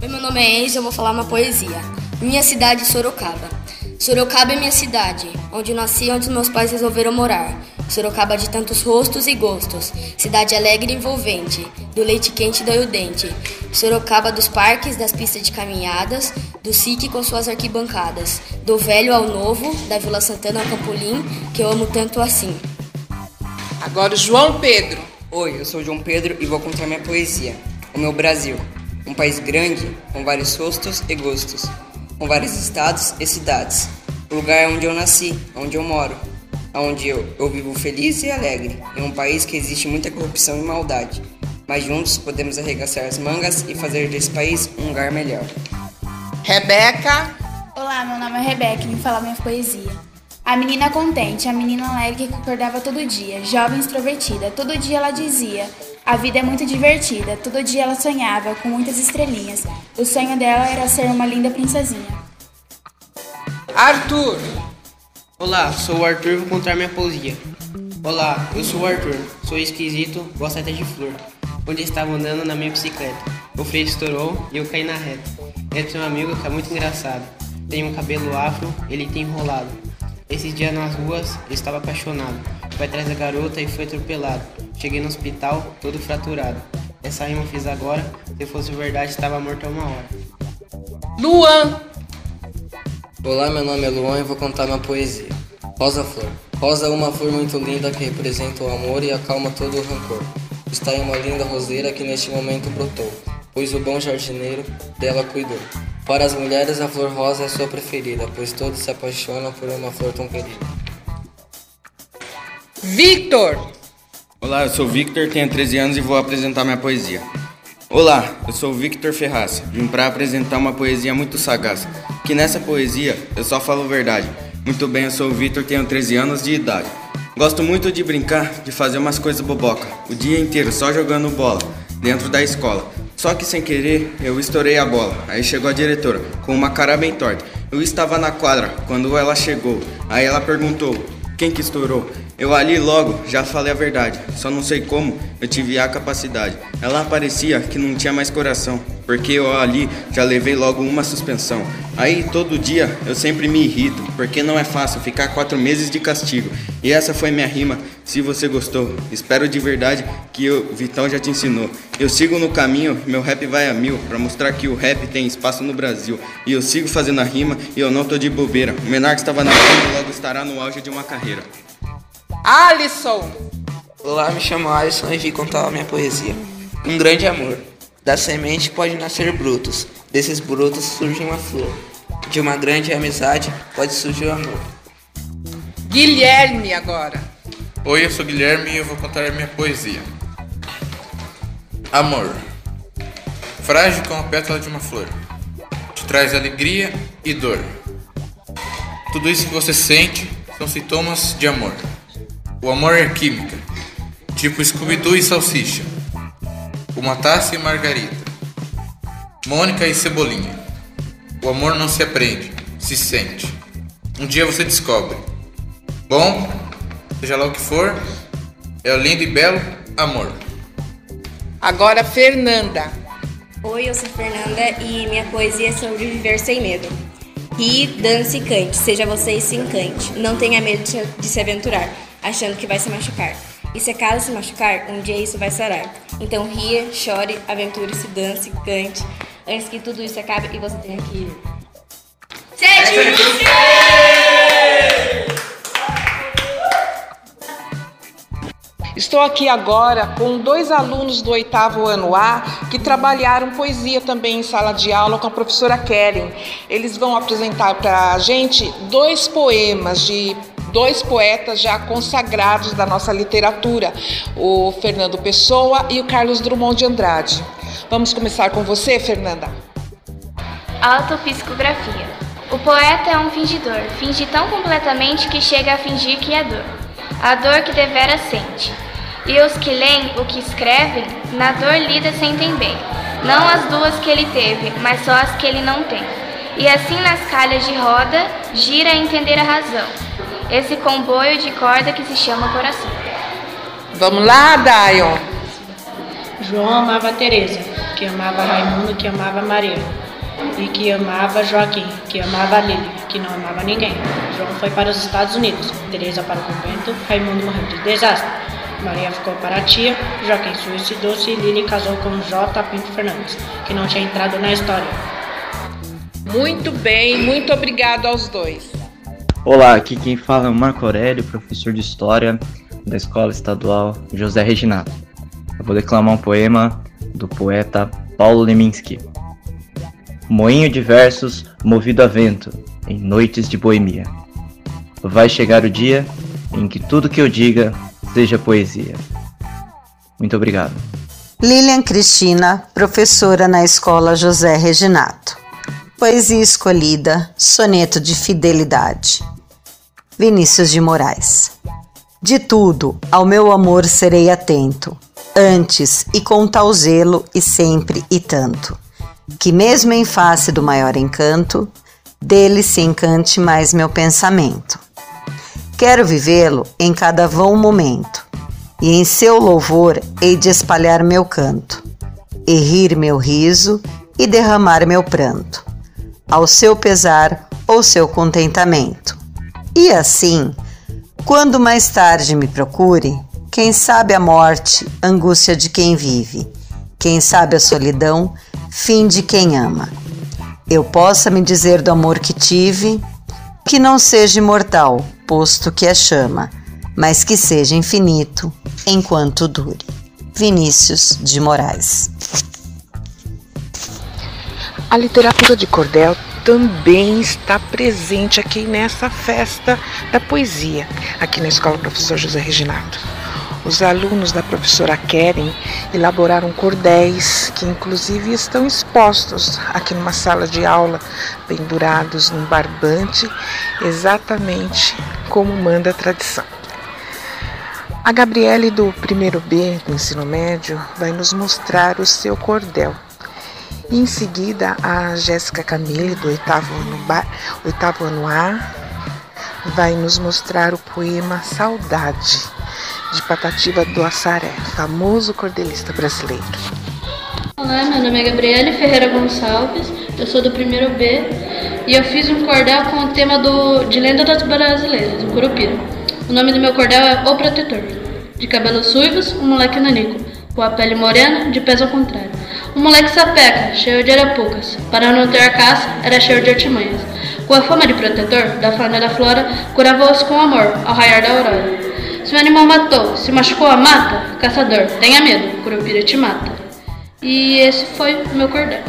Oi, meu nome é Enzo, eu vou falar uma poesia. Minha cidade, Sorocaba. Sorocaba é minha cidade, onde nasci e onde meus pais resolveram morar. Sorocaba de tantos rostos e gostos, cidade alegre e envolvente, do leite quente e do dente. Sorocaba dos parques, das pistas de caminhadas, do SIC com suas arquibancadas, do velho ao novo, da Vila Santana ao Campolim, que eu amo tanto assim. Agora o João Pedro. Oi, eu sou João Pedro e vou contar minha poesia. O meu Brasil, um país grande, com vários rostos e gostos, com vários estados e cidades. O lugar onde eu nasci, onde eu moro, onde eu, eu vivo feliz e alegre, em um país que existe muita corrupção e maldade. Mas juntos podemos arregaçar as mangas e fazer desse país um lugar melhor. Rebeca. Olá, meu nome é Rebeca e vim falar minha poesia. A menina contente, a menina alegre que acordava todo dia, jovem extrovertida. Todo dia ela dizia: A vida é muito divertida. Todo dia ela sonhava com muitas estrelinhas. O sonho dela era ser uma linda princesinha. Arthur! Olá, sou o Arthur vou contar minha poesia. Olá, eu sou o Arthur, sou esquisito, gosto até de flor. Onde estava andando na minha bicicleta, o freio estourou e eu caí na reta. Eu tenho um amigo que é muito engraçado. Tem um cabelo afro, ele tem enrolado. Esses dias nas ruas, eu estava apaixonado. Foi atrás da garota e foi atropelado. Cheguei no hospital, todo fraturado. Essa rima eu fiz agora, se fosse verdade, estava morto há uma hora. Luan! Olá, meu nome é Luan e vou contar minha poesia. Rosa Flor. Rosa é uma flor muito linda que representa o amor e acalma todo o rancor. Está em uma linda roseira que neste momento brotou, pois o bom jardineiro dela cuidou. Para as mulheres, a flor rosa é sua preferida, pois todos se apaixonam por uma flor tão querida. Victor! Olá, eu sou Victor, tenho 13 anos e vou apresentar minha poesia. Olá, eu sou Victor Ferraz, vim para apresentar uma poesia muito sagaz, que nessa poesia eu só falo verdade. Muito bem, eu sou o Victor, tenho 13 anos de idade. Gosto muito de brincar, de fazer umas coisas boboca, o dia inteiro só jogando bola, dentro da escola. Só que sem querer, eu estourei a bola. Aí chegou a diretora, com uma cara bem torta. Eu estava na quadra quando ela chegou. Aí ela perguntou: Quem que estourou? Eu ali logo já falei a verdade. Só não sei como eu tive a capacidade. Ela parecia que não tinha mais coração. porque eu ali já levei logo uma suspensão. Aí todo dia eu sempre me irrito, porque não é fácil ficar quatro meses de castigo. E essa foi minha rima, se você gostou. Espero de verdade que o Vitão já te ensinou. Eu sigo no caminho, meu rap vai a mil, pra mostrar que o rap tem espaço no Brasil. E eu sigo fazendo a rima e eu não tô de bobeira. O menor que estava na frente logo estará no auge de uma carreira. Alisson! Olá, me chamo Alisson e vim contar a minha poesia. Um grande amor. Da semente pode nascer brutos, desses brutos surge uma flor. De uma grande amizade pode surgir o amor. Guilherme agora. Oi, eu sou Guilherme e eu vou contar a minha poesia. Amor. Frágil como a pétala de uma flor. Te traz alegria e dor. Tudo isso que você sente são sintomas de amor. O amor é química, tipo Scooby-Doo e salsicha. Uma taça e margarida. Mônica e cebolinha. O amor não se aprende, se sente. Um dia você descobre. Bom, seja lá o que for, é o lindo e belo amor. Agora Fernanda. Oi, eu sou Fernanda e minha poesia é sobre viver sem medo. Ri, dance e cante, seja você e se encante. Não tenha medo de se aventurar, achando que vai se machucar. E se caso se machucar, um dia isso vai sarar. Então ria, chore, aventure-se, dance, cante, antes que tudo isso acabe e você tenha que ir. Estou aqui agora com dois alunos do oitavo ano A que trabalharam poesia também em sala de aula com a professora Keren. Eles vão apresentar para a gente dois poemas de dois poetas já consagrados da nossa literatura, o Fernando Pessoa e o Carlos Drummond de Andrade. Vamos começar com você, Fernanda. Autopsicografia. O poeta é um fingidor, finge tão completamente que chega a fingir que é dor. A dor que devera sente. E os que leem o que escrevem, na dor lida sentem bem. Não as duas que ele teve, mas só as que ele não tem. E assim nas calhas de roda, gira a entender a razão. Esse comboio de corda que se chama coração. Vamos lá, Dion. João amava Teresa, que amava Raimundo, que amava Maria, e que amava Joaquim, que amava Lília, que não amava ninguém. João foi para os Estados Unidos, Teresa para o convento, Raimundo morreu de desastre. Maria ficou para a tia, Joaquim suicidou-se e Lili casou com J. Pinto Fernandes, que não tinha entrado na história. Muito bem, muito obrigado aos dois. Olá, aqui quem fala é o Marco Aurélio, professor de História da Escola Estadual José Reginato. Eu vou declamar um poema do poeta Paulo Leminski. Moinho de versos movido a vento em noites de boemia. Vai chegar o dia em que tudo que eu diga seja poesia. Muito obrigado. Lilian Cristina, professora na Escola José Reginato. Poesia escolhida, soneto de fidelidade. Vinícius de Moraes. De tudo, ao meu amor serei atento, antes e com tal zelo e sempre e tanto, que mesmo em face do maior encanto, dele se encante mais meu pensamento. Quero vivê-lo em cada vão momento, e em seu louvor hei de espalhar meu canto, e rir meu riso e derramar meu pranto, ao seu pesar ou seu contentamento. E assim, quando mais tarde me procure, quem sabe a morte, angústia de quem vive, quem sabe a solidão, fim de quem ama. Eu possa me dizer do amor que tive, que não seja imortal, posto que é chama, mas que seja infinito enquanto dure. Vinícius de Moraes. A literatura de cordel também está presente aqui nessa festa da poesia, aqui na Escola Professor José Reginato. Os alunos da professora Keren elaboraram cordéis que inclusive estão expostos aqui numa sala de aula, pendurados num barbante, exatamente como manda a tradição. A Gabriele do primeiro B do ensino médio vai nos mostrar o seu cordel. Em seguida a Jéssica Camille do oitavo ano, oitavo ano A vai nos mostrar o poema Saudade de Patativa do Assaré, famoso cordelista brasileiro. Olá, meu nome é Gabriele Ferreira Gonçalves, eu sou do primeiro B e eu fiz um cordel com o tema do, de Lenda das Brasileiras, o Curupira. O nome do meu cordel é O Protetor. De cabelos suivos, um moleque nanico, com a pele morena, de pés ao contrário. Um moleque sapeca, cheio de arapucas, para não ter caça, era cheio de artimanhas. Com a fama de protetor, da fauna da flora, curava-os com amor, ao raiar da aurora. Se o animal matou, se machucou a mata, caçador, tenha medo, Curupira te mata. E esse foi o meu cordel.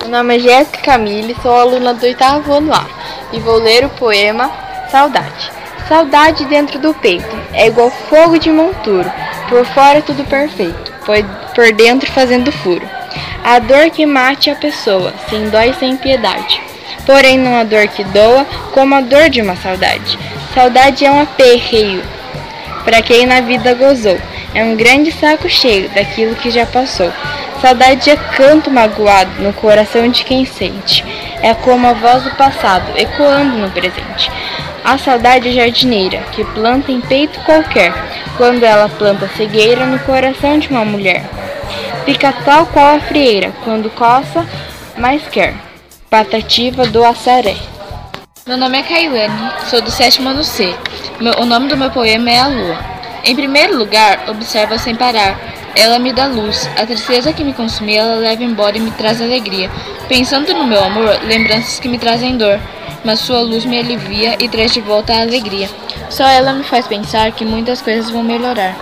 Meu nome é Jéssica Camille, sou aluna do oitavo ano A e vou ler o poema Saudade. Saudade dentro do peito é igual fogo de monturo, por fora tudo perfeito, por dentro fazendo furo. A dor que mate a pessoa, sem dó e sem piedade. Porém, não a dor que doa, como a dor de uma saudade. Saudade é um aperreio para quem na vida gozou é um grande saco cheio daquilo que já passou. Saudade é canto magoado no coração de quem sente. É como a voz do passado ecoando no presente. A saudade jardineira que planta em peito qualquer, quando ela planta cegueira no coração de uma mulher. Fica tal qual a frieira, quando coça, mais quer. Patativa do Assaré. Meu nome é Kailane, sou do sétimo ano C. O nome do meu poema é A Lua. Em primeiro lugar, observa sem parar. Ela me dá luz. A tristeza que me consumia, ela leva embora e me traz alegria. Pensando no meu amor, lembranças que me trazem dor. Mas sua luz me alivia e traz de volta a alegria. Só ela me faz pensar que muitas coisas vão melhorar.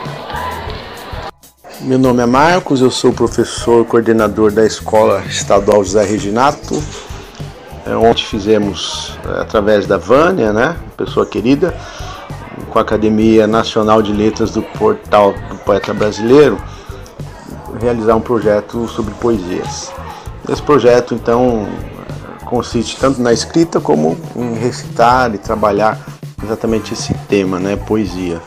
Meu nome é Marcos, eu sou professor coordenador da Escola Estadual José Reginato. É, ontem fizemos, é, através da Vânia, né, pessoa querida, com a Academia Nacional de Letras do Portal do Poeta Brasileiro, realizar um projeto sobre poesias. Esse projeto, então, consiste tanto na escrita como em recitar e trabalhar exatamente esse tema, né, poesia.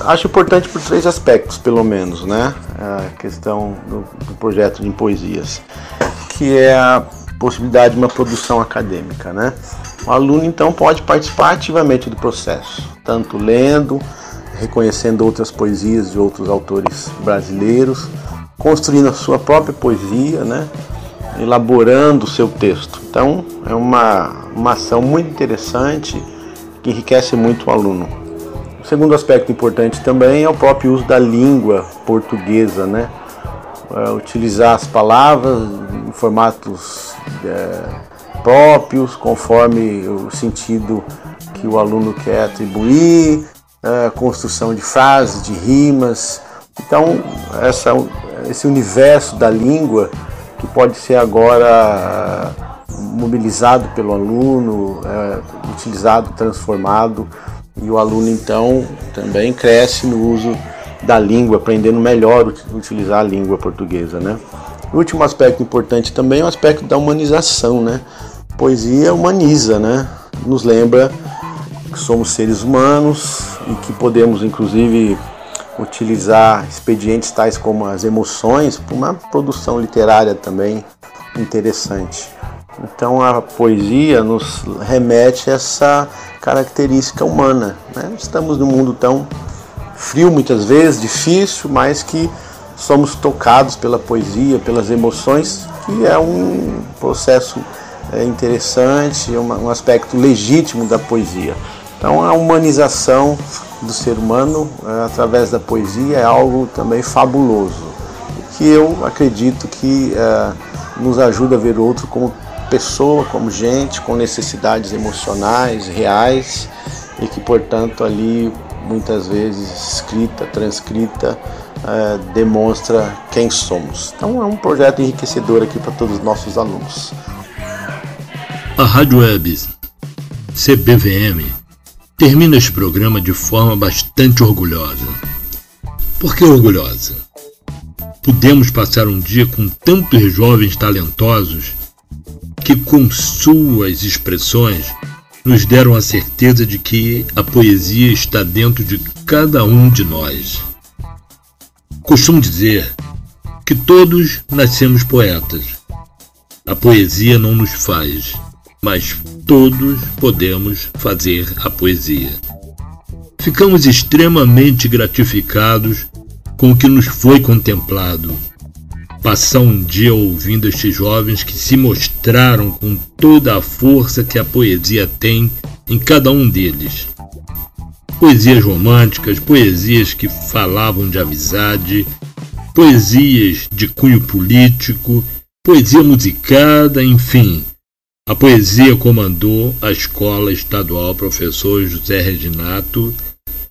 Acho importante por três aspectos, pelo menos, né, a questão do, do projeto de poesias, que é a possibilidade de uma produção acadêmica, né. O aluno então pode participar ativamente do processo, tanto lendo, reconhecendo outras poesias de outros autores brasileiros, construindo a sua própria poesia, né? elaborando o seu texto. Então é uma, uma ação muito interessante que enriquece muito o aluno. O segundo aspecto importante também é o próprio uso da língua portuguesa, né? É, utilizar as palavras em formatos é, próprios, conforme o sentido que o aluno quer atribuir, a construção de frases, de rimas. Então, essa, esse universo da língua que pode ser agora mobilizado pelo aluno, é, utilizado, transformado, e o aluno então também cresce no uso da língua, aprendendo melhor utilizar a língua portuguesa, né? O último aspecto importante também é o aspecto da humanização, né? Poesia humaniza, né? Nos lembra que somos seres humanos e que podemos, inclusive, utilizar expedientes tais como as emoções para uma produção literária também interessante. Então a poesia nos remete a essa característica humana. Né? Estamos num mundo tão frio muitas vezes, difícil, mas que somos tocados pela poesia, pelas emoções, que é um processo é interessante, um aspecto legítimo da poesia. Então, a humanização do ser humano é, através da poesia é algo também fabuloso, que eu acredito que é, nos ajuda a ver o outro como pessoa, como gente, com necessidades emocionais reais e que, portanto, ali muitas vezes escrita, transcrita, é, demonstra quem somos. Então é um projeto enriquecedor aqui para todos os nossos alunos. A Rádio Web CBVM termina este programa de forma bastante orgulhosa. Por que orgulhosa? Pudemos passar um dia com tantos jovens talentosos que, com suas expressões, nos deram a certeza de que a poesia está dentro de cada um de nós. Costumo dizer que todos nascemos poetas. A poesia não nos faz, mas todos podemos fazer a poesia. Ficamos extremamente gratificados com o que nos foi contemplado passar um dia ouvindo estes jovens que se mostraram com toda a força que a poesia tem em cada um deles. Poesias românticas, poesias que falavam de amizade, poesias de cunho político, poesia musicada, enfim. A poesia comandou a escola estadual professor José Reginato,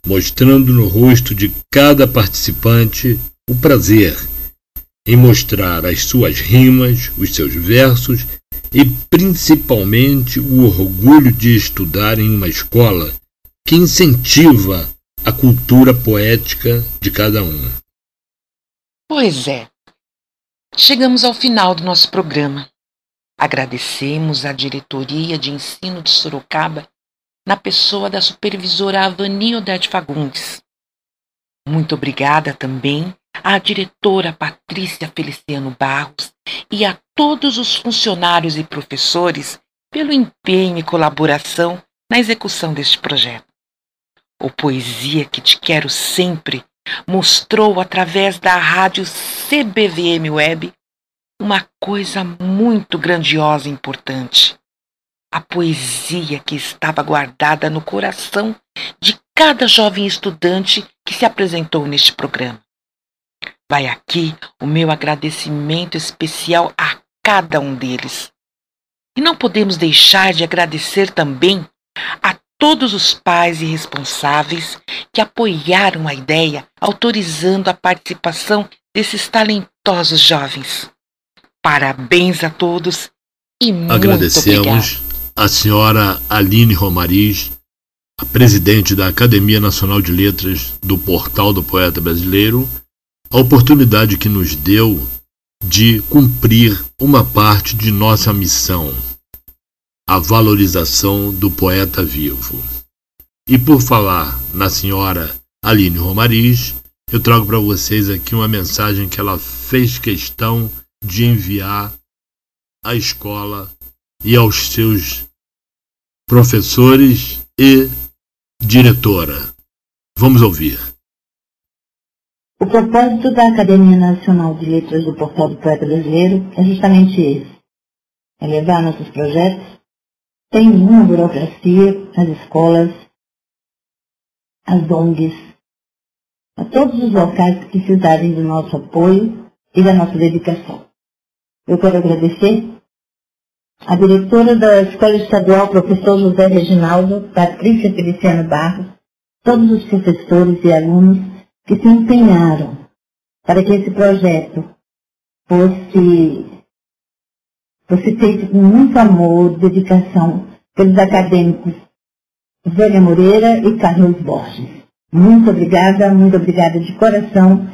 mostrando no rosto de cada participante o prazer em mostrar as suas rimas, os seus versos e principalmente o orgulho de estudar em uma escola que incentiva a cultura poética de cada um. Pois é. Chegamos ao final do nosso programa. Agradecemos à diretoria de ensino de Sorocaba na pessoa da supervisora Avani Odete Fagundes. Muito obrigada também à diretora Patrícia Feliciano Barros e a todos os funcionários e professores pelo empenho e colaboração na execução deste projeto. O Poesia que Te Quero Sempre mostrou através da rádio CBVM Web uma coisa muito grandiosa e importante. A poesia que estava guardada no coração de cada jovem estudante que se apresentou neste programa. Vai aqui o meu agradecimento especial a cada um deles. E não podemos deixar de agradecer também a todos os pais e responsáveis que apoiaram a ideia, autorizando a participação desses talentosos jovens. Parabéns a todos e muito Agradecemos obrigado. a senhora Aline Romariz, a presidente da Academia Nacional de Letras do Portal do Poeta Brasileiro, a oportunidade que nos deu de cumprir uma parte de nossa missão, a valorização do poeta vivo. E por falar na senhora Aline Romariz, eu trago para vocês aqui uma mensagem que ela fez questão de enviar à escola e aos seus professores e diretora. Vamos ouvir. O propósito da Academia Nacional de Letras do Portal do Poeta Brasileiro é justamente esse. É levar nossos projetos sem nenhuma burocracia às escolas, às ONGs, a todos os locais que precisarem do nosso apoio e da nossa dedicação. Eu quero agradecer a diretora da Escola Estadual, professor José Reginaldo, Patrícia Feliciano Barros, todos os professores e alunos que se empenharam para que esse projeto fosse, fosse feito com muito amor, dedicação pelos acadêmicos Zélia Moreira e Carlos Borges. Muito obrigada, muito obrigada de coração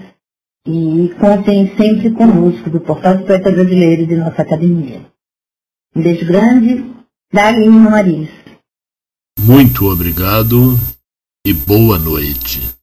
e contem sempre conosco do Portal do Poeta Brasileiro de nossa academia. Um beijo grande da Aline Mariz. Muito obrigado e boa noite.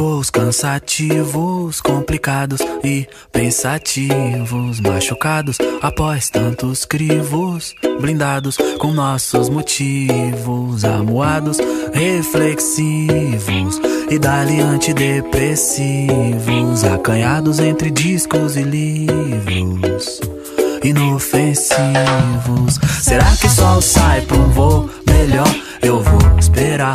Voos cansativos, complicados e pensativos, machucados após tantos crivos, blindados com nossos motivos, amuados, reflexivos e dali antidepressivos, acanhados entre discos e livros inofensivos. Será que sol sai pra um voo melhor? Eu vou esperar.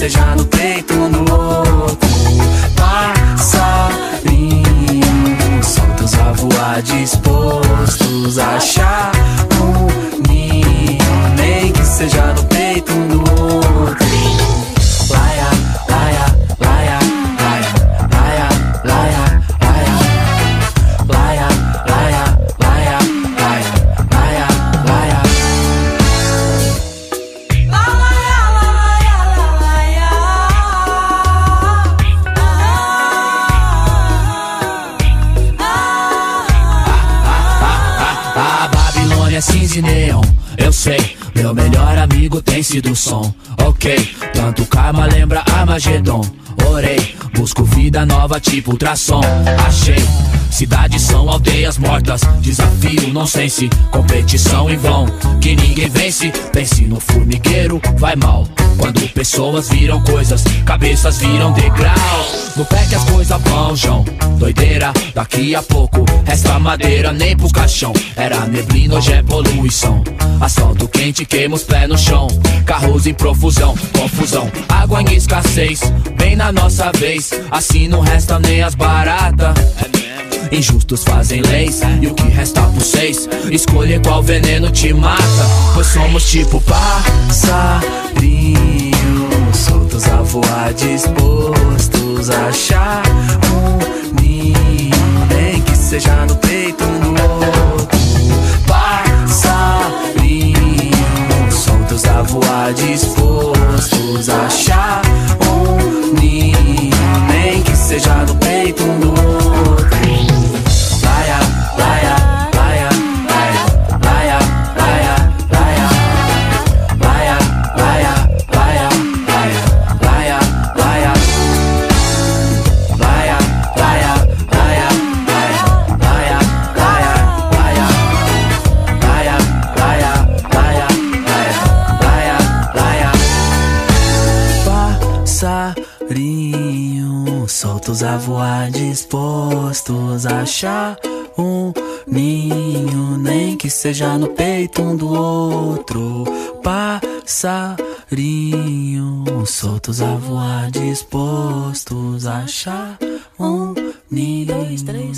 seja no peito ou no outro. Passarinho, soltos a voar, dispostos a achar um ninho, nem que seja no peito ou no outro. Amigo tem sido o som, ok. Tanto karma lembra Armagedon. Orei, busco vida nova tipo ultrassom. Achei, cidades são aldeias mortas. Desafio, nonsense, competição em vão. Que ninguém vence, pense no formigueiro, vai mal. Quando pessoas viram coisas, cabeças viram degraus. No pé que as coisas vão, João. Doideira, daqui a pouco resta madeira nem pro caixão. Era neblina, hoje é poluição. Asfalto quente, queima os pés no chão. Carros em profusão, confusão. Água em escassez, bem na nossa vez. Assim não resta nem as baratas. Injustos fazem leis e o que resta por seis? Escolher qual veneno te mata Pois somos tipo passarinho Soltos a voar, dispostos a achar um ninho Nem que seja no peito ou no outro. Passarinho Soltos a voar, dispostos a achar um ninho Nem que seja no peito ou no outro achar um ninho, nem que seja no peito um do outro. Passarinho, soltos a voar, dispostos a achar um ninho,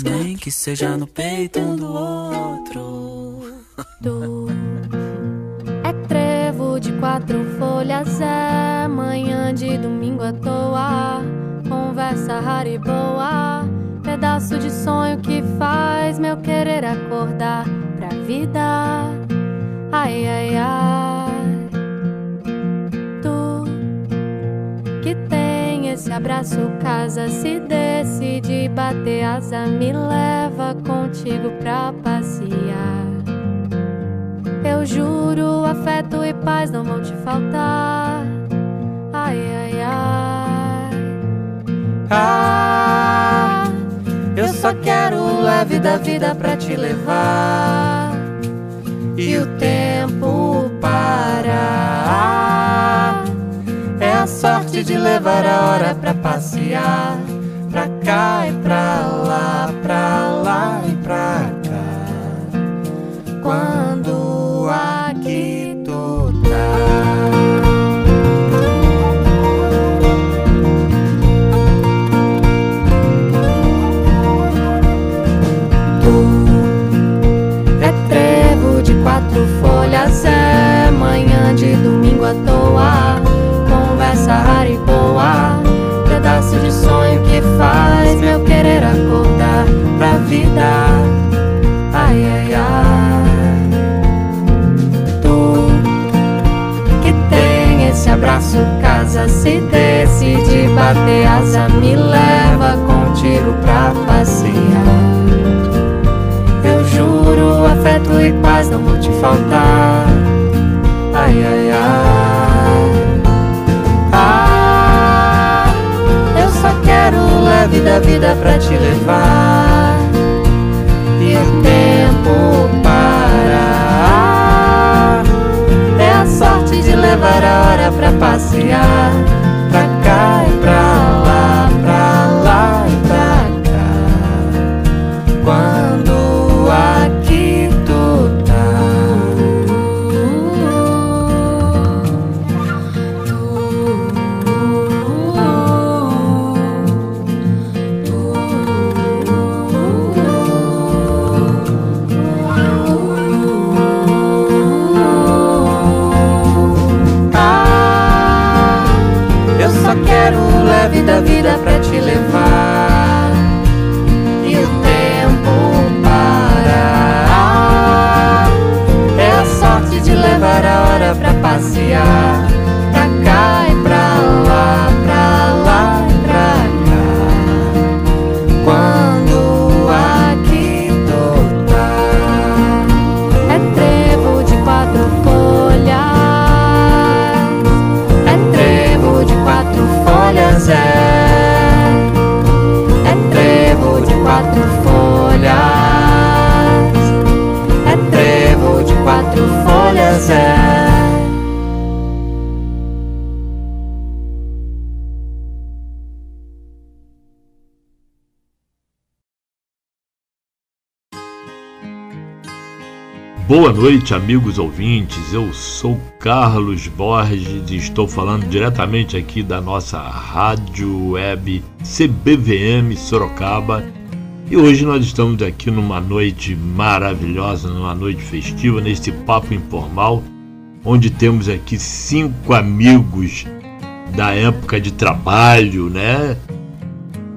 nem que seja no peito um do outro. Tu é trevo de quatro folhas, é manhã de domingo à toa, conversa rara e boa, pedaço de sonho que faz meu querer acordar pra vida. Ai, ai, ai. Tu que tem esse abraço, casa, se decide bater asa, me leva contigo pra passear. Eu juro, afeto e paz não vão te faltar. Ai, ai, ai. Ah, eu só quero o leve da vida pra te levar. E o tempo parar. É a sorte de levar a hora pra passear. Pra cá e pra lá, pra lá e pra cá. Quando de domingo à toa. Conversa rara e boa, pedaço de sonho que faz meu querer acordar pra vida. Ai, ai, ai. Tu que tem esse abraço, casa, se decide bater asa, me leva contigo pra passear. Eu juro, afeto e paz não vão te faltar. Ai, ai, ai. Ah, eu só quero o leve da vida pra te levar. E o tempo parar. É a sorte de levar a hora pra passear. Noite, amigos ouvintes. Eu sou Carlos Borges e estou falando diretamente aqui da nossa rádio web CBVM Sorocaba. E hoje nós estamos aqui numa noite maravilhosa, numa noite festiva, nesse papo informal, onde temos aqui cinco amigos da época de trabalho, né?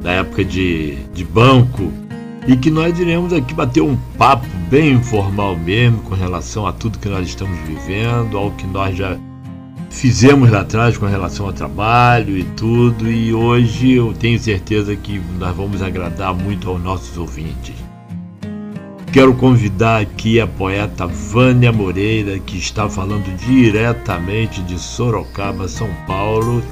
Da época de, de banco, e que nós iremos aqui bater um papo bem informal mesmo com relação a tudo que nós estamos vivendo, ao que nós já fizemos lá atrás com relação ao trabalho e tudo, e hoje eu tenho certeza que nós vamos agradar muito aos nossos ouvintes. Quero convidar aqui a poeta Vânia Moreira, que está falando diretamente de Sorocaba, São Paulo.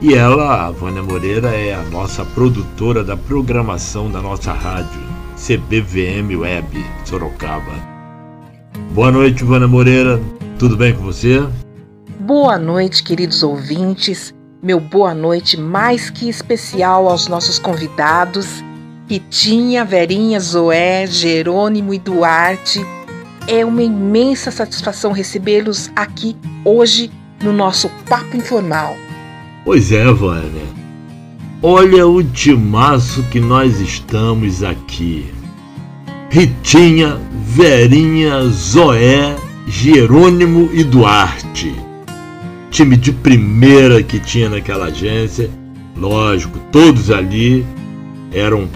E ela, a Vânia Moreira, é a nossa produtora da programação da nossa rádio, CBVM Web Sorocaba. Boa noite, Vânia Moreira. Tudo bem com você? Boa noite, queridos ouvintes. meu boa noite mais que especial aos nossos convidados, Ritinha, Verinha, Zoé, Jerônimo e Duarte. É uma imensa satisfação recebê-los aqui hoje no nosso Papo Informal. Pois é, Vânia. Olha o timaço que nós estamos aqui. Ritinha, Verinha, Zoé, Jerônimo e Duarte. Time de primeira que tinha naquela agência. Lógico, todos ali eram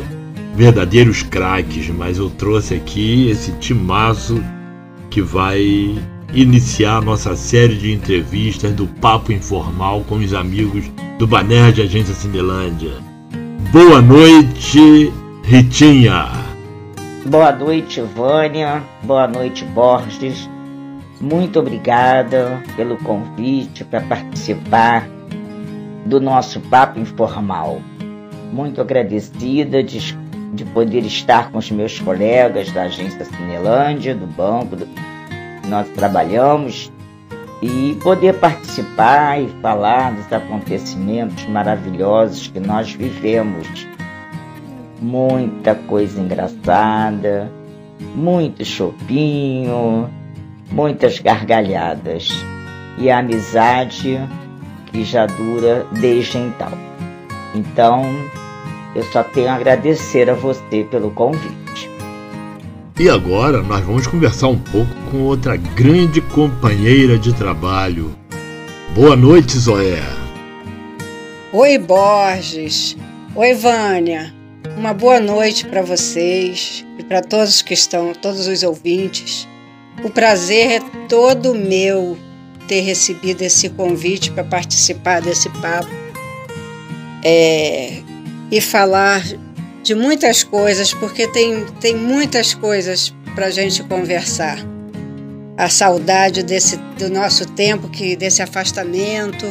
verdadeiros craques, mas eu trouxe aqui esse timaço que vai iniciar nossa série de entrevistas do Papo Informal com os amigos do Baner de Agência Cinelândia. Boa noite, Ritinha. Boa noite, Vânia. Boa noite, Borges. Muito obrigada pelo convite para participar do nosso Papo Informal. Muito agradecida de, de poder estar com os meus colegas da Agência Cinelândia, do banco do, nós trabalhamos, e poder participar e falar dos acontecimentos maravilhosos que nós vivemos. Muita coisa engraçada, muito chopinho, muitas gargalhadas e a amizade que já dura desde então. Então, eu só tenho a agradecer a você pelo convite. E agora nós vamos conversar um pouco com outra grande companheira de trabalho. Boa noite, Zoé. Oi, Borges. Oi, Vânia. Uma boa noite para vocês e para todos que estão, todos os ouvintes. O prazer é todo meu ter recebido esse convite para participar desse papo é, e falar de muitas coisas, porque tem, tem muitas coisas para a gente conversar. A saudade desse, do nosso tempo, que desse afastamento.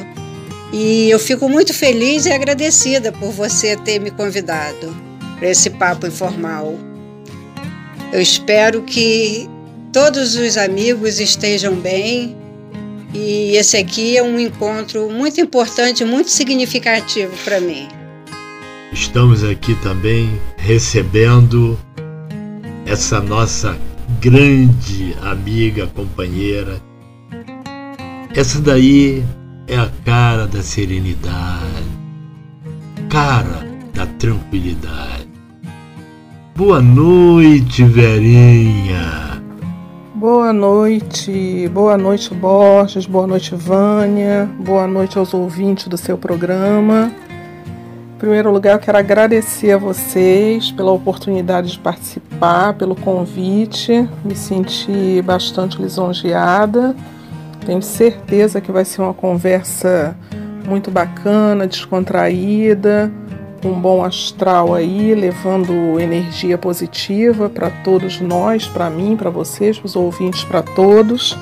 E eu fico muito feliz e agradecida por você ter me convidado para esse papo informal. Eu espero que todos os amigos estejam bem. E esse aqui é um encontro muito importante, muito significativo para mim. Estamos aqui também recebendo essa nossa grande amiga, companheira. Essa daí é a cara da serenidade, cara da tranquilidade. Boa noite, Verinha. Boa noite, boa noite Borges, boa noite Vânia, boa noite aos ouvintes do seu programa. Primeiro lugar, eu quero agradecer a vocês pela oportunidade de participar, pelo convite. Me senti bastante lisonjeada. Tenho certeza que vai ser uma conversa muito bacana, descontraída um bom astral aí, levando energia positiva para todos nós, para mim, para vocês, para os ouvintes, para todos,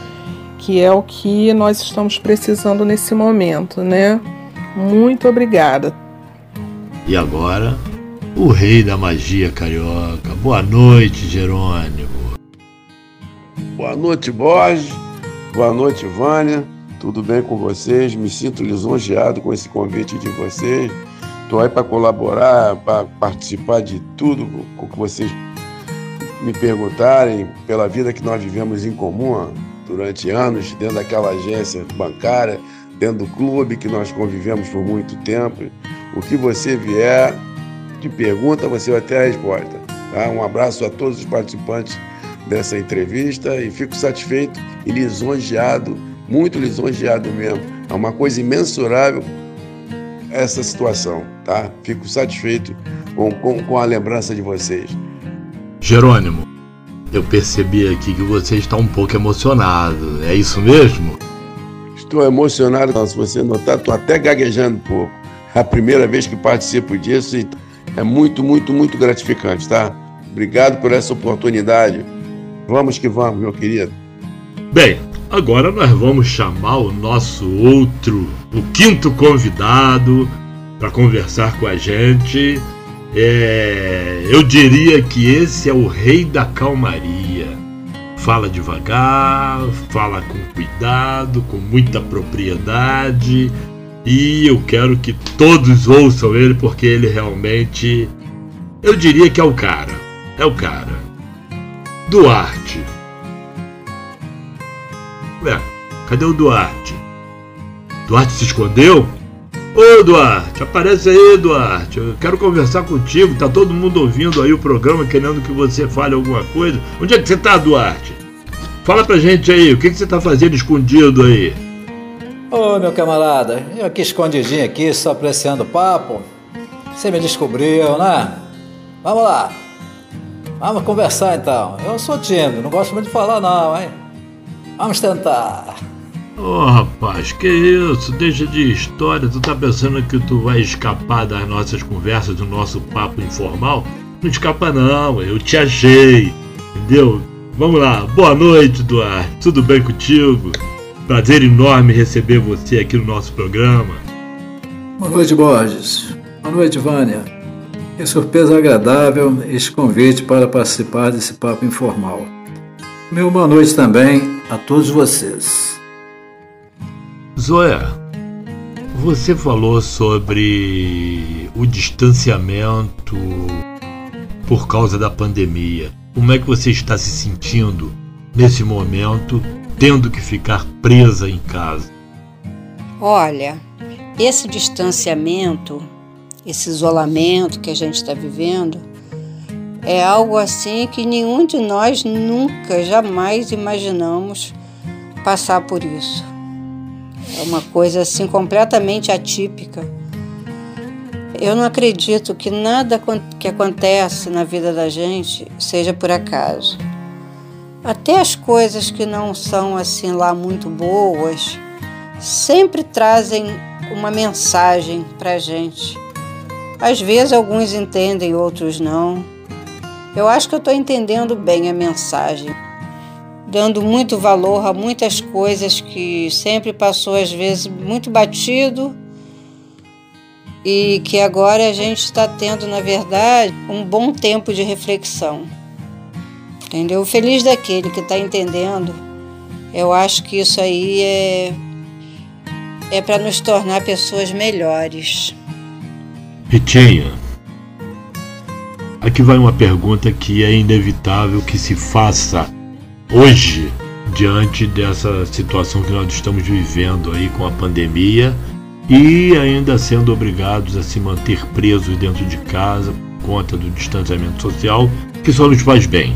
que é o que nós estamos precisando nesse momento, né? Muito obrigada. E agora, o rei da magia carioca. Boa noite, Jerônimo. Boa noite, Borges. Boa noite, Vânia. Tudo bem com vocês? Me sinto lisonjeado com esse convite de vocês. Estou aí para colaborar, para participar de tudo o que vocês me perguntarem pela vida que nós vivemos em comum durante anos, dentro daquela agência bancária, dentro do clube que nós convivemos por muito tempo. O que você vier de pergunta, você vai ter a resposta. Tá? Um abraço a todos os participantes dessa entrevista e fico satisfeito e lisonjeado, muito lisonjeado mesmo. É uma coisa imensurável essa situação, tá? Fico satisfeito com, com, com a lembrança de vocês. Jerônimo, eu percebi aqui que você está um pouco emocionado, é isso mesmo? Estou emocionado, se você notar, estou até gaguejando um pouco. A primeira vez que participo disso e é muito, muito, muito gratificante, tá? Obrigado por essa oportunidade. Vamos que vamos, meu querido. Bem, Agora nós vamos chamar o nosso outro, o quinto convidado para conversar com a gente. É, eu diria que esse é o rei da calmaria. Fala devagar, fala com cuidado, com muita propriedade e eu quero que todos ouçam ele porque ele realmente eu diria que é o cara. É o cara. Duarte. Ué, cadê o Duarte? Duarte se escondeu? Ô Duarte, aparece aí, Duarte. Eu quero conversar contigo. Tá todo mundo ouvindo aí o programa, querendo que você fale alguma coisa. Onde é que você tá, Duarte? Fala pra gente aí, o que, que você tá fazendo escondido aí? Ô meu camarada, eu aqui escondidinho aqui, só apreciando o papo. Você me descobriu, né? Vamos lá. Vamos conversar então. Eu sou tímido, não gosto muito de falar não, hein? Vamos tentar. Ô oh, rapaz, que isso? Deixa de história. Tu tá pensando que tu vai escapar das nossas conversas, do nosso papo informal? Não escapa não, eu te achei. Entendeu? Vamos lá. Boa noite, Duarte. Tudo bem contigo? Prazer enorme receber você aqui no nosso programa. Boa noite, Borges. Boa noite, Vânia. Que surpresa agradável este convite para participar desse papo informal. Meu boa noite também a todos vocês. Zoé, você falou sobre o distanciamento por causa da pandemia. Como é que você está se sentindo nesse momento, tendo que ficar presa em casa? Olha, esse distanciamento, esse isolamento que a gente está vivendo, é algo assim que nenhum de nós nunca, jamais imaginamos passar por isso. É uma coisa assim completamente atípica. Eu não acredito que nada que acontece na vida da gente seja por acaso. Até as coisas que não são assim lá muito boas sempre trazem uma mensagem para gente. Às vezes alguns entendem, outros não. Eu acho que eu estou entendendo bem a mensagem dando muito valor a muitas coisas que sempre passou às vezes muito batido e que agora a gente está tendo, na verdade, um bom tempo de reflexão. Entendeu? Feliz daquele que está entendendo. Eu acho que isso aí é, é para nos tornar pessoas melhores. Ritinha, aqui vai uma pergunta que é inevitável que se faça hoje, diante dessa situação que nós estamos vivendo aí com a pandemia e ainda sendo obrigados a se manter presos dentro de casa por conta do distanciamento social, que só nos faz bem.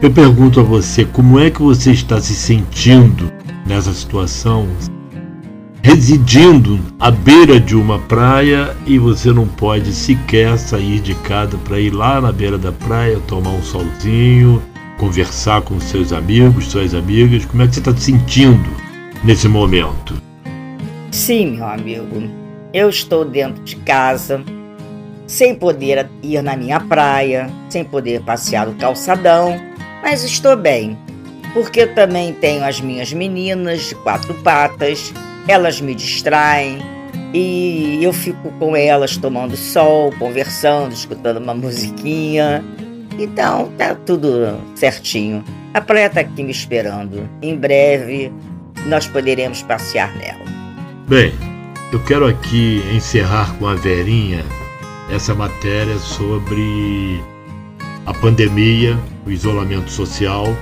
Eu pergunto a você, como é que você está se sentindo nessa situação, residindo à beira de uma praia e você não pode sequer sair de casa para ir lá na beira da praia tomar um solzinho, conversar com seus amigos, suas amigas. Como é que você está se sentindo nesse momento? Sim, meu amigo. Eu estou dentro de casa, sem poder ir na minha praia, sem poder passear no calçadão, mas estou bem, porque também tenho as minhas meninas de quatro patas, elas me distraem e eu fico com elas tomando sol, conversando, escutando uma musiquinha. Então tá tudo certinho. A praia tá aqui me esperando. Em breve nós poderemos passear nela. Bem, eu quero aqui encerrar com a Verinha essa matéria sobre a pandemia, o isolamento social,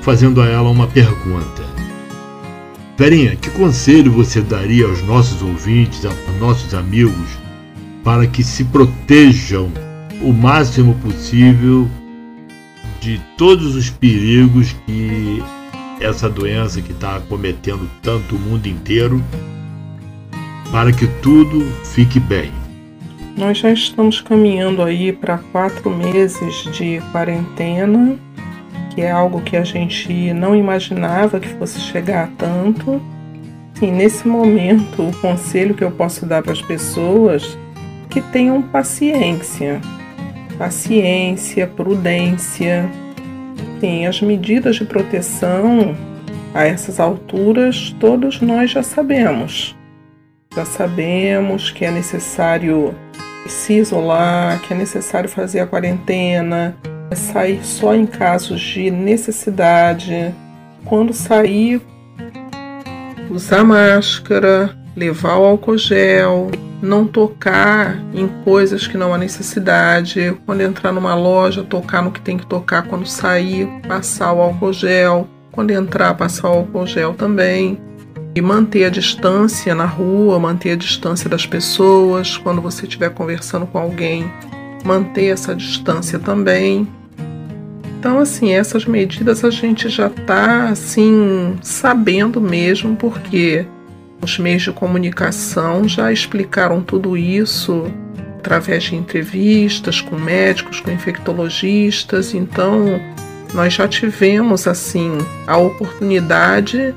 fazendo a ela uma pergunta. Verinha, que conselho você daria aos nossos ouvintes, aos nossos amigos, para que se protejam o máximo possível de todos os perigos que essa doença que está acometendo tanto o mundo inteiro, para que tudo fique bem. Nós já estamos caminhando aí para quatro meses de quarentena, que é algo que a gente não imaginava que fosse chegar a tanto. Sim, nesse momento, o conselho que eu posso dar para as pessoas é que tenham paciência, paciência, prudência. Sim, as medidas de proteção a essas alturas todos nós já sabemos. Já sabemos que é necessário se isolar, que é necessário fazer a quarentena, sair só em casos de necessidade. Quando sair, usar máscara, levar o álcool gel, não tocar em coisas que não há necessidade. Quando entrar numa loja, tocar no que tem que tocar. Quando sair, passar o álcool gel. Quando entrar, passar o álcool gel também. E manter a distância na rua, manter a distância das pessoas. Quando você estiver conversando com alguém, manter essa distância também. Então, assim, essas medidas a gente já está assim sabendo mesmo, porque os meios de comunicação já explicaram tudo isso através de entrevistas com médicos, com infectologistas. Então, nós já tivemos assim a oportunidade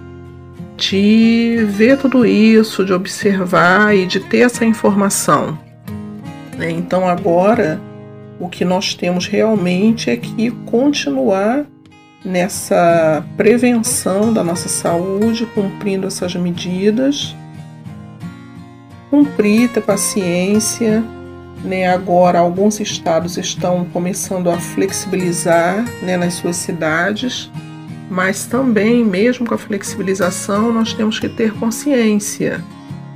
de ver tudo isso, de observar e de ter essa informação. Né? Então, agora o que nós temos realmente é que continuar nessa prevenção da nossa saúde, cumprindo essas medidas, cumprir, ter paciência. Né? Agora, alguns estados estão começando a flexibilizar né, nas suas cidades, mas também, mesmo com a flexibilização, nós temos que ter consciência,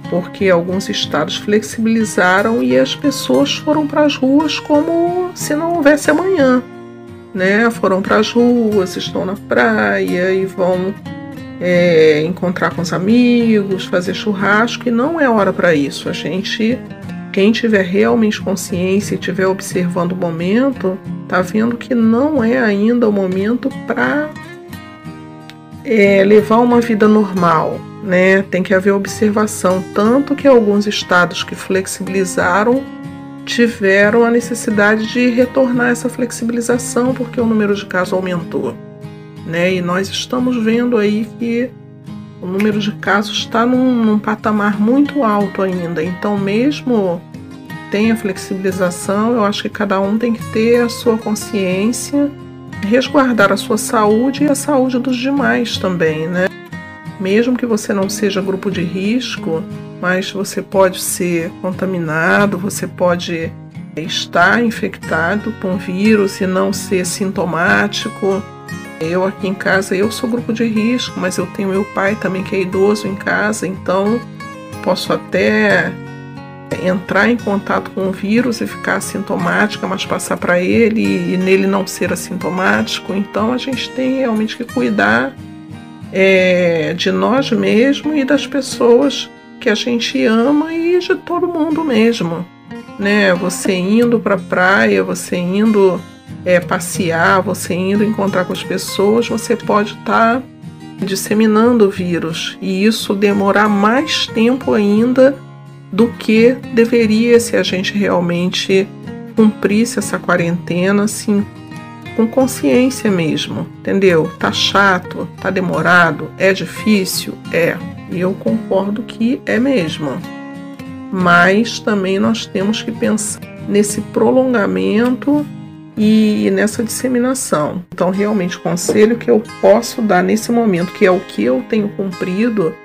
porque alguns estados flexibilizaram e as pessoas foram para as ruas como se não houvesse amanhã né? Foram para as ruas, estão na praia e vão é, encontrar com os amigos, fazer churrasco e não é hora para isso. A gente, quem tiver realmente consciência e estiver observando o momento, tá vendo que não é ainda o momento para é, levar uma vida normal, né? Tem que haver observação, tanto que alguns estados que flexibilizaram tiveram a necessidade de retornar essa flexibilização porque o número de casos aumentou. Né? E nós estamos vendo aí que o número de casos está num, num patamar muito alto ainda. Então, mesmo tem a flexibilização, eu acho que cada um tem que ter a sua consciência, resguardar a sua saúde e a saúde dos demais também, né? Mesmo que você não seja grupo de risco, mas você pode ser contaminado, você pode estar infectado com vírus e não ser sintomático. Eu aqui em casa, eu sou grupo de risco, mas eu tenho meu pai também que é idoso em casa, então posso até entrar em contato com o vírus e ficar assintomática, mas passar para ele e nele não ser assintomático. Então a gente tem realmente que cuidar é, de nós mesmos e das pessoas que a gente ama e de todo mundo mesmo, né? Você indo para a praia, você indo é, passear, você indo encontrar com as pessoas, você pode estar tá disseminando o vírus e isso demorar mais tempo ainda do que deveria se a gente realmente cumprisse essa quarentena assim com consciência mesmo, entendeu? Tá chato, tá demorado, é difícil, é. E eu concordo que é mesmo. Mas também nós temos que pensar nesse prolongamento e nessa disseminação. Então, realmente, o conselho que eu posso dar nesse momento, que é o que eu tenho cumprido,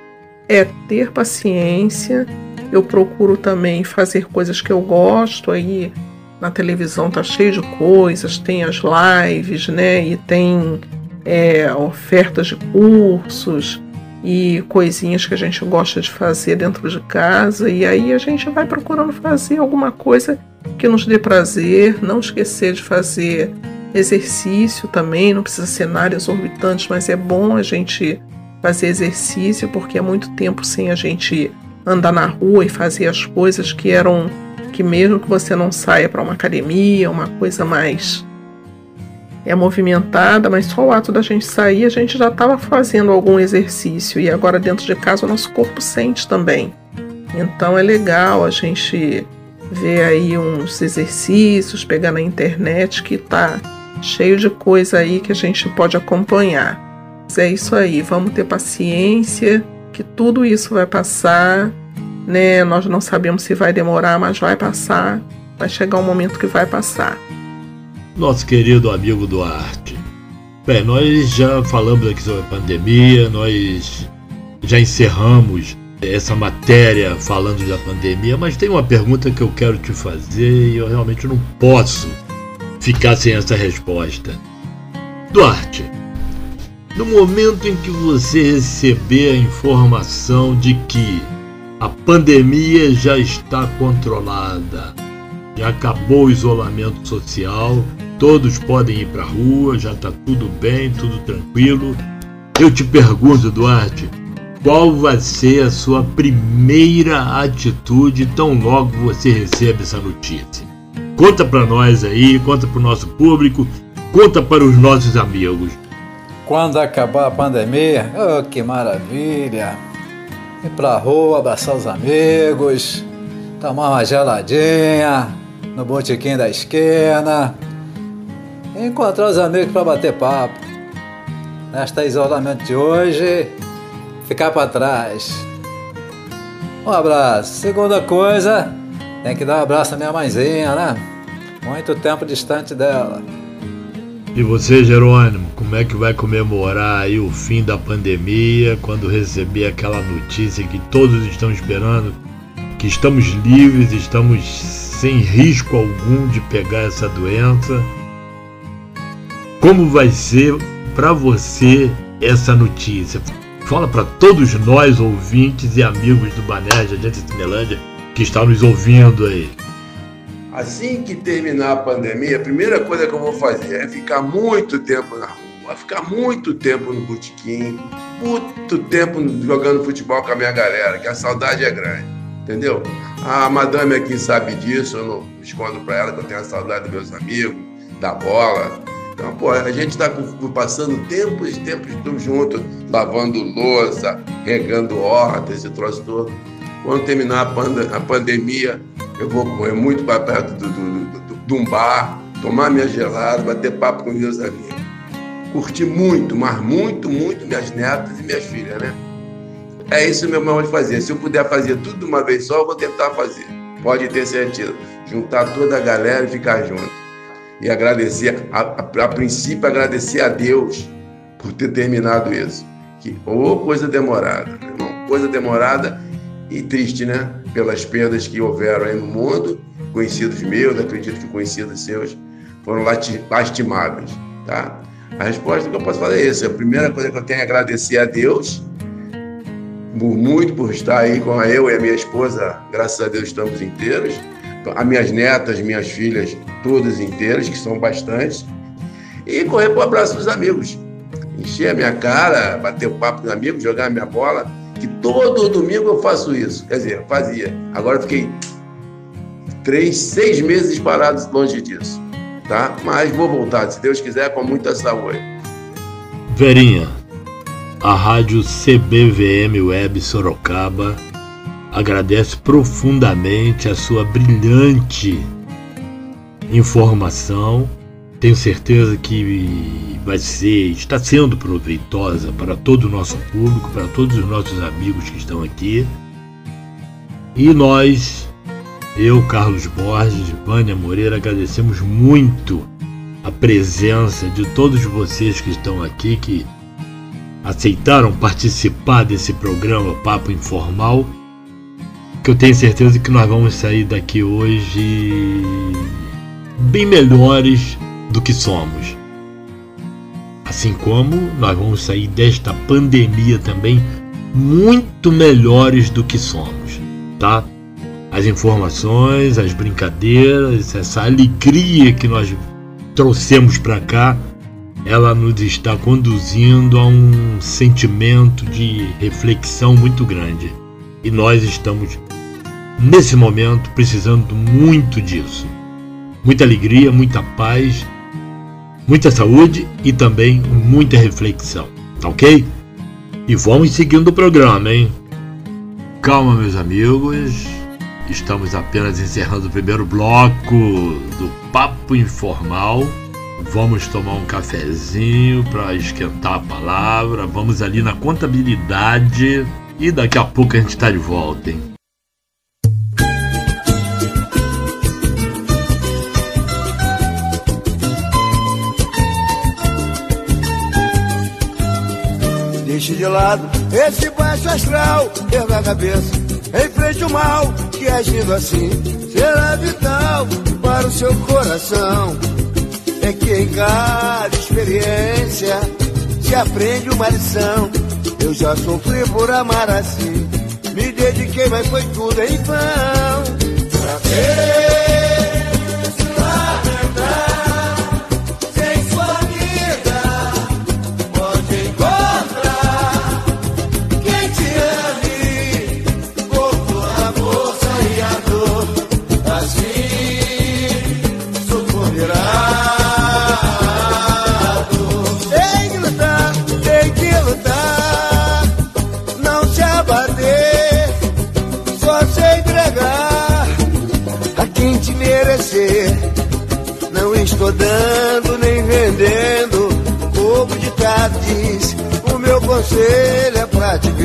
é ter paciência. Eu procuro também fazer coisas que eu gosto. Aí na televisão tá cheio de coisas, tem as lives, né? E tem é, ofertas de cursos e coisinhas que a gente gosta de fazer dentro de casa, e aí a gente vai procurando fazer alguma coisa que nos dê prazer, não esquecer de fazer exercício também, não precisa ser nada exorbitante, mas é bom a gente fazer exercício porque é muito tempo sem a gente andar na rua e fazer as coisas que eram que mesmo que você não saia para uma academia, uma coisa mais é movimentada, mas só o ato da gente sair, a gente já estava fazendo algum exercício e agora dentro de casa o nosso corpo sente também. Então é legal a gente ver aí uns exercícios, pegar na internet que tá cheio de coisa aí que a gente pode acompanhar. Mas é isso aí, vamos ter paciência, que tudo isso vai passar, né? Nós não sabemos se vai demorar, mas vai passar. Vai chegar um momento que vai passar nosso querido amigo Duarte. Bem, nós já falamos aqui sobre a pandemia, nós já encerramos essa matéria falando da pandemia, mas tem uma pergunta que eu quero te fazer e eu realmente não posso ficar sem essa resposta. Duarte, no momento em que você receber a informação de que A pandemia já está controlada. Já acabou o isolamento social, todos podem ir para a rua, já está tudo bem, tudo tranquilo. Eu te pergunto, Duarte, qual vai ser a sua primeira atitude tão logo você recebe essa notícia? Conta para nós aí, conta para o nosso público, conta para os nossos amigos. Quando acabar a pandemia, oh, que maravilha! Ir pra rua, abraçar os amigos, tomar uma geladinha no botequim da esquina, encontrar os amigos para bater papo. Nesta isolamento de hoje, ficar para trás. Um abraço. Segunda coisa, tem que dar um abraço à minha mãezinha, né? Muito tempo distante dela. E você, Jerônimo, como é que vai comemorar aí o fim da pandemia quando receber aquela notícia que todos estão esperando, que estamos livres, estamos sem risco algum de pegar essa doença? Como vai ser para você essa notícia? Fala para todos nós, ouvintes e amigos do Banerja, Agência Cinelândia, que estão nos ouvindo aí. Assim que terminar a pandemia, a primeira coisa que eu vou fazer é ficar muito tempo na rua, ficar muito tempo no botequim, muito tempo jogando futebol com a minha galera, que a saudade é grande, entendeu? A madame aqui sabe disso, eu não escondo para ela que eu tenho a saudade dos meus amigos, da bola. Então, pô, a gente está passando tempos e tempos juntos, lavando louça, regando hortas, esse troço todo. Quando terminar a, pand a pandemia, eu vou correr muito para perto do, do, do, de um bar, tomar minha gelada, bater papo com meus amigos. Curtir muito, mas muito, muito minhas netas e minhas filhas, né? É isso meu modo de fazer. Se eu puder fazer tudo de uma vez só, eu vou tentar fazer. Pode ter certeza. Juntar toda a galera e ficar junto. E agradecer, a, a, a princípio, agradecer a Deus por ter terminado isso. Que, ô coisa demorada, meu irmão. Coisa demorada e triste, né? Pelas perdas que houveram aí no mundo, conhecidos meus, acredito que conhecidos seus, foram lastimáveis, tá? A resposta que eu posso falar é essa. A primeira coisa que eu tenho é agradecer a Deus por muito por estar aí com eu e a minha esposa, graças a Deus estamos inteiros. As minhas netas, minhas filhas, todas inteiras, que são bastantes. E correr para o abraço dos amigos. Encher a minha cara, bater o papo com os amigos, jogar a minha bola que todo domingo eu faço isso. Quer dizer, fazia. Agora fiquei três, seis meses parados longe disso. Tá? Mas vou voltar, se Deus quiser, com muita saúde. Verinha, a rádio CBVM Web Sorocaba agradece profundamente a sua brilhante informação tenho certeza que vai ser, está sendo proveitosa para todo o nosso público, para todos os nossos amigos que estão aqui. E nós, eu, Carlos Borges, Vânia Moreira, agradecemos muito a presença de todos vocês que estão aqui, que aceitaram participar desse programa Papo Informal, que eu tenho certeza que nós vamos sair daqui hoje bem melhores do que somos. Assim como nós vamos sair desta pandemia também muito melhores do que somos, tá? As informações, as brincadeiras, essa alegria que nós trouxemos para cá, ela nos está conduzindo a um sentimento de reflexão muito grande. E nós estamos nesse momento precisando muito disso. Muita alegria, muita paz muita saúde e também muita reflexão, tá ok? E vamos seguindo o programa, hein? Calma, meus amigos, estamos apenas encerrando o primeiro bloco do Papo Informal. Vamos tomar um cafezinho para esquentar a palavra, vamos ali na contabilidade e daqui a pouco a gente está de volta, hein? Deixe de lado esse baixo astral, erga a cabeça, enfrente o mal, que agindo assim será vital para o seu coração. É que em cada experiência se aprende uma lição. Eu já sofri por amar assim, Me dediquei, mas foi tudo em vão. Pra?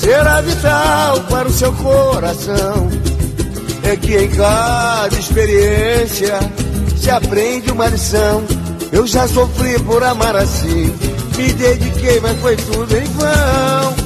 será vital para o seu coração. É que em cada experiência se aprende uma lição. Eu já sofri por amar assim, me dediquei, mas foi tudo em vão.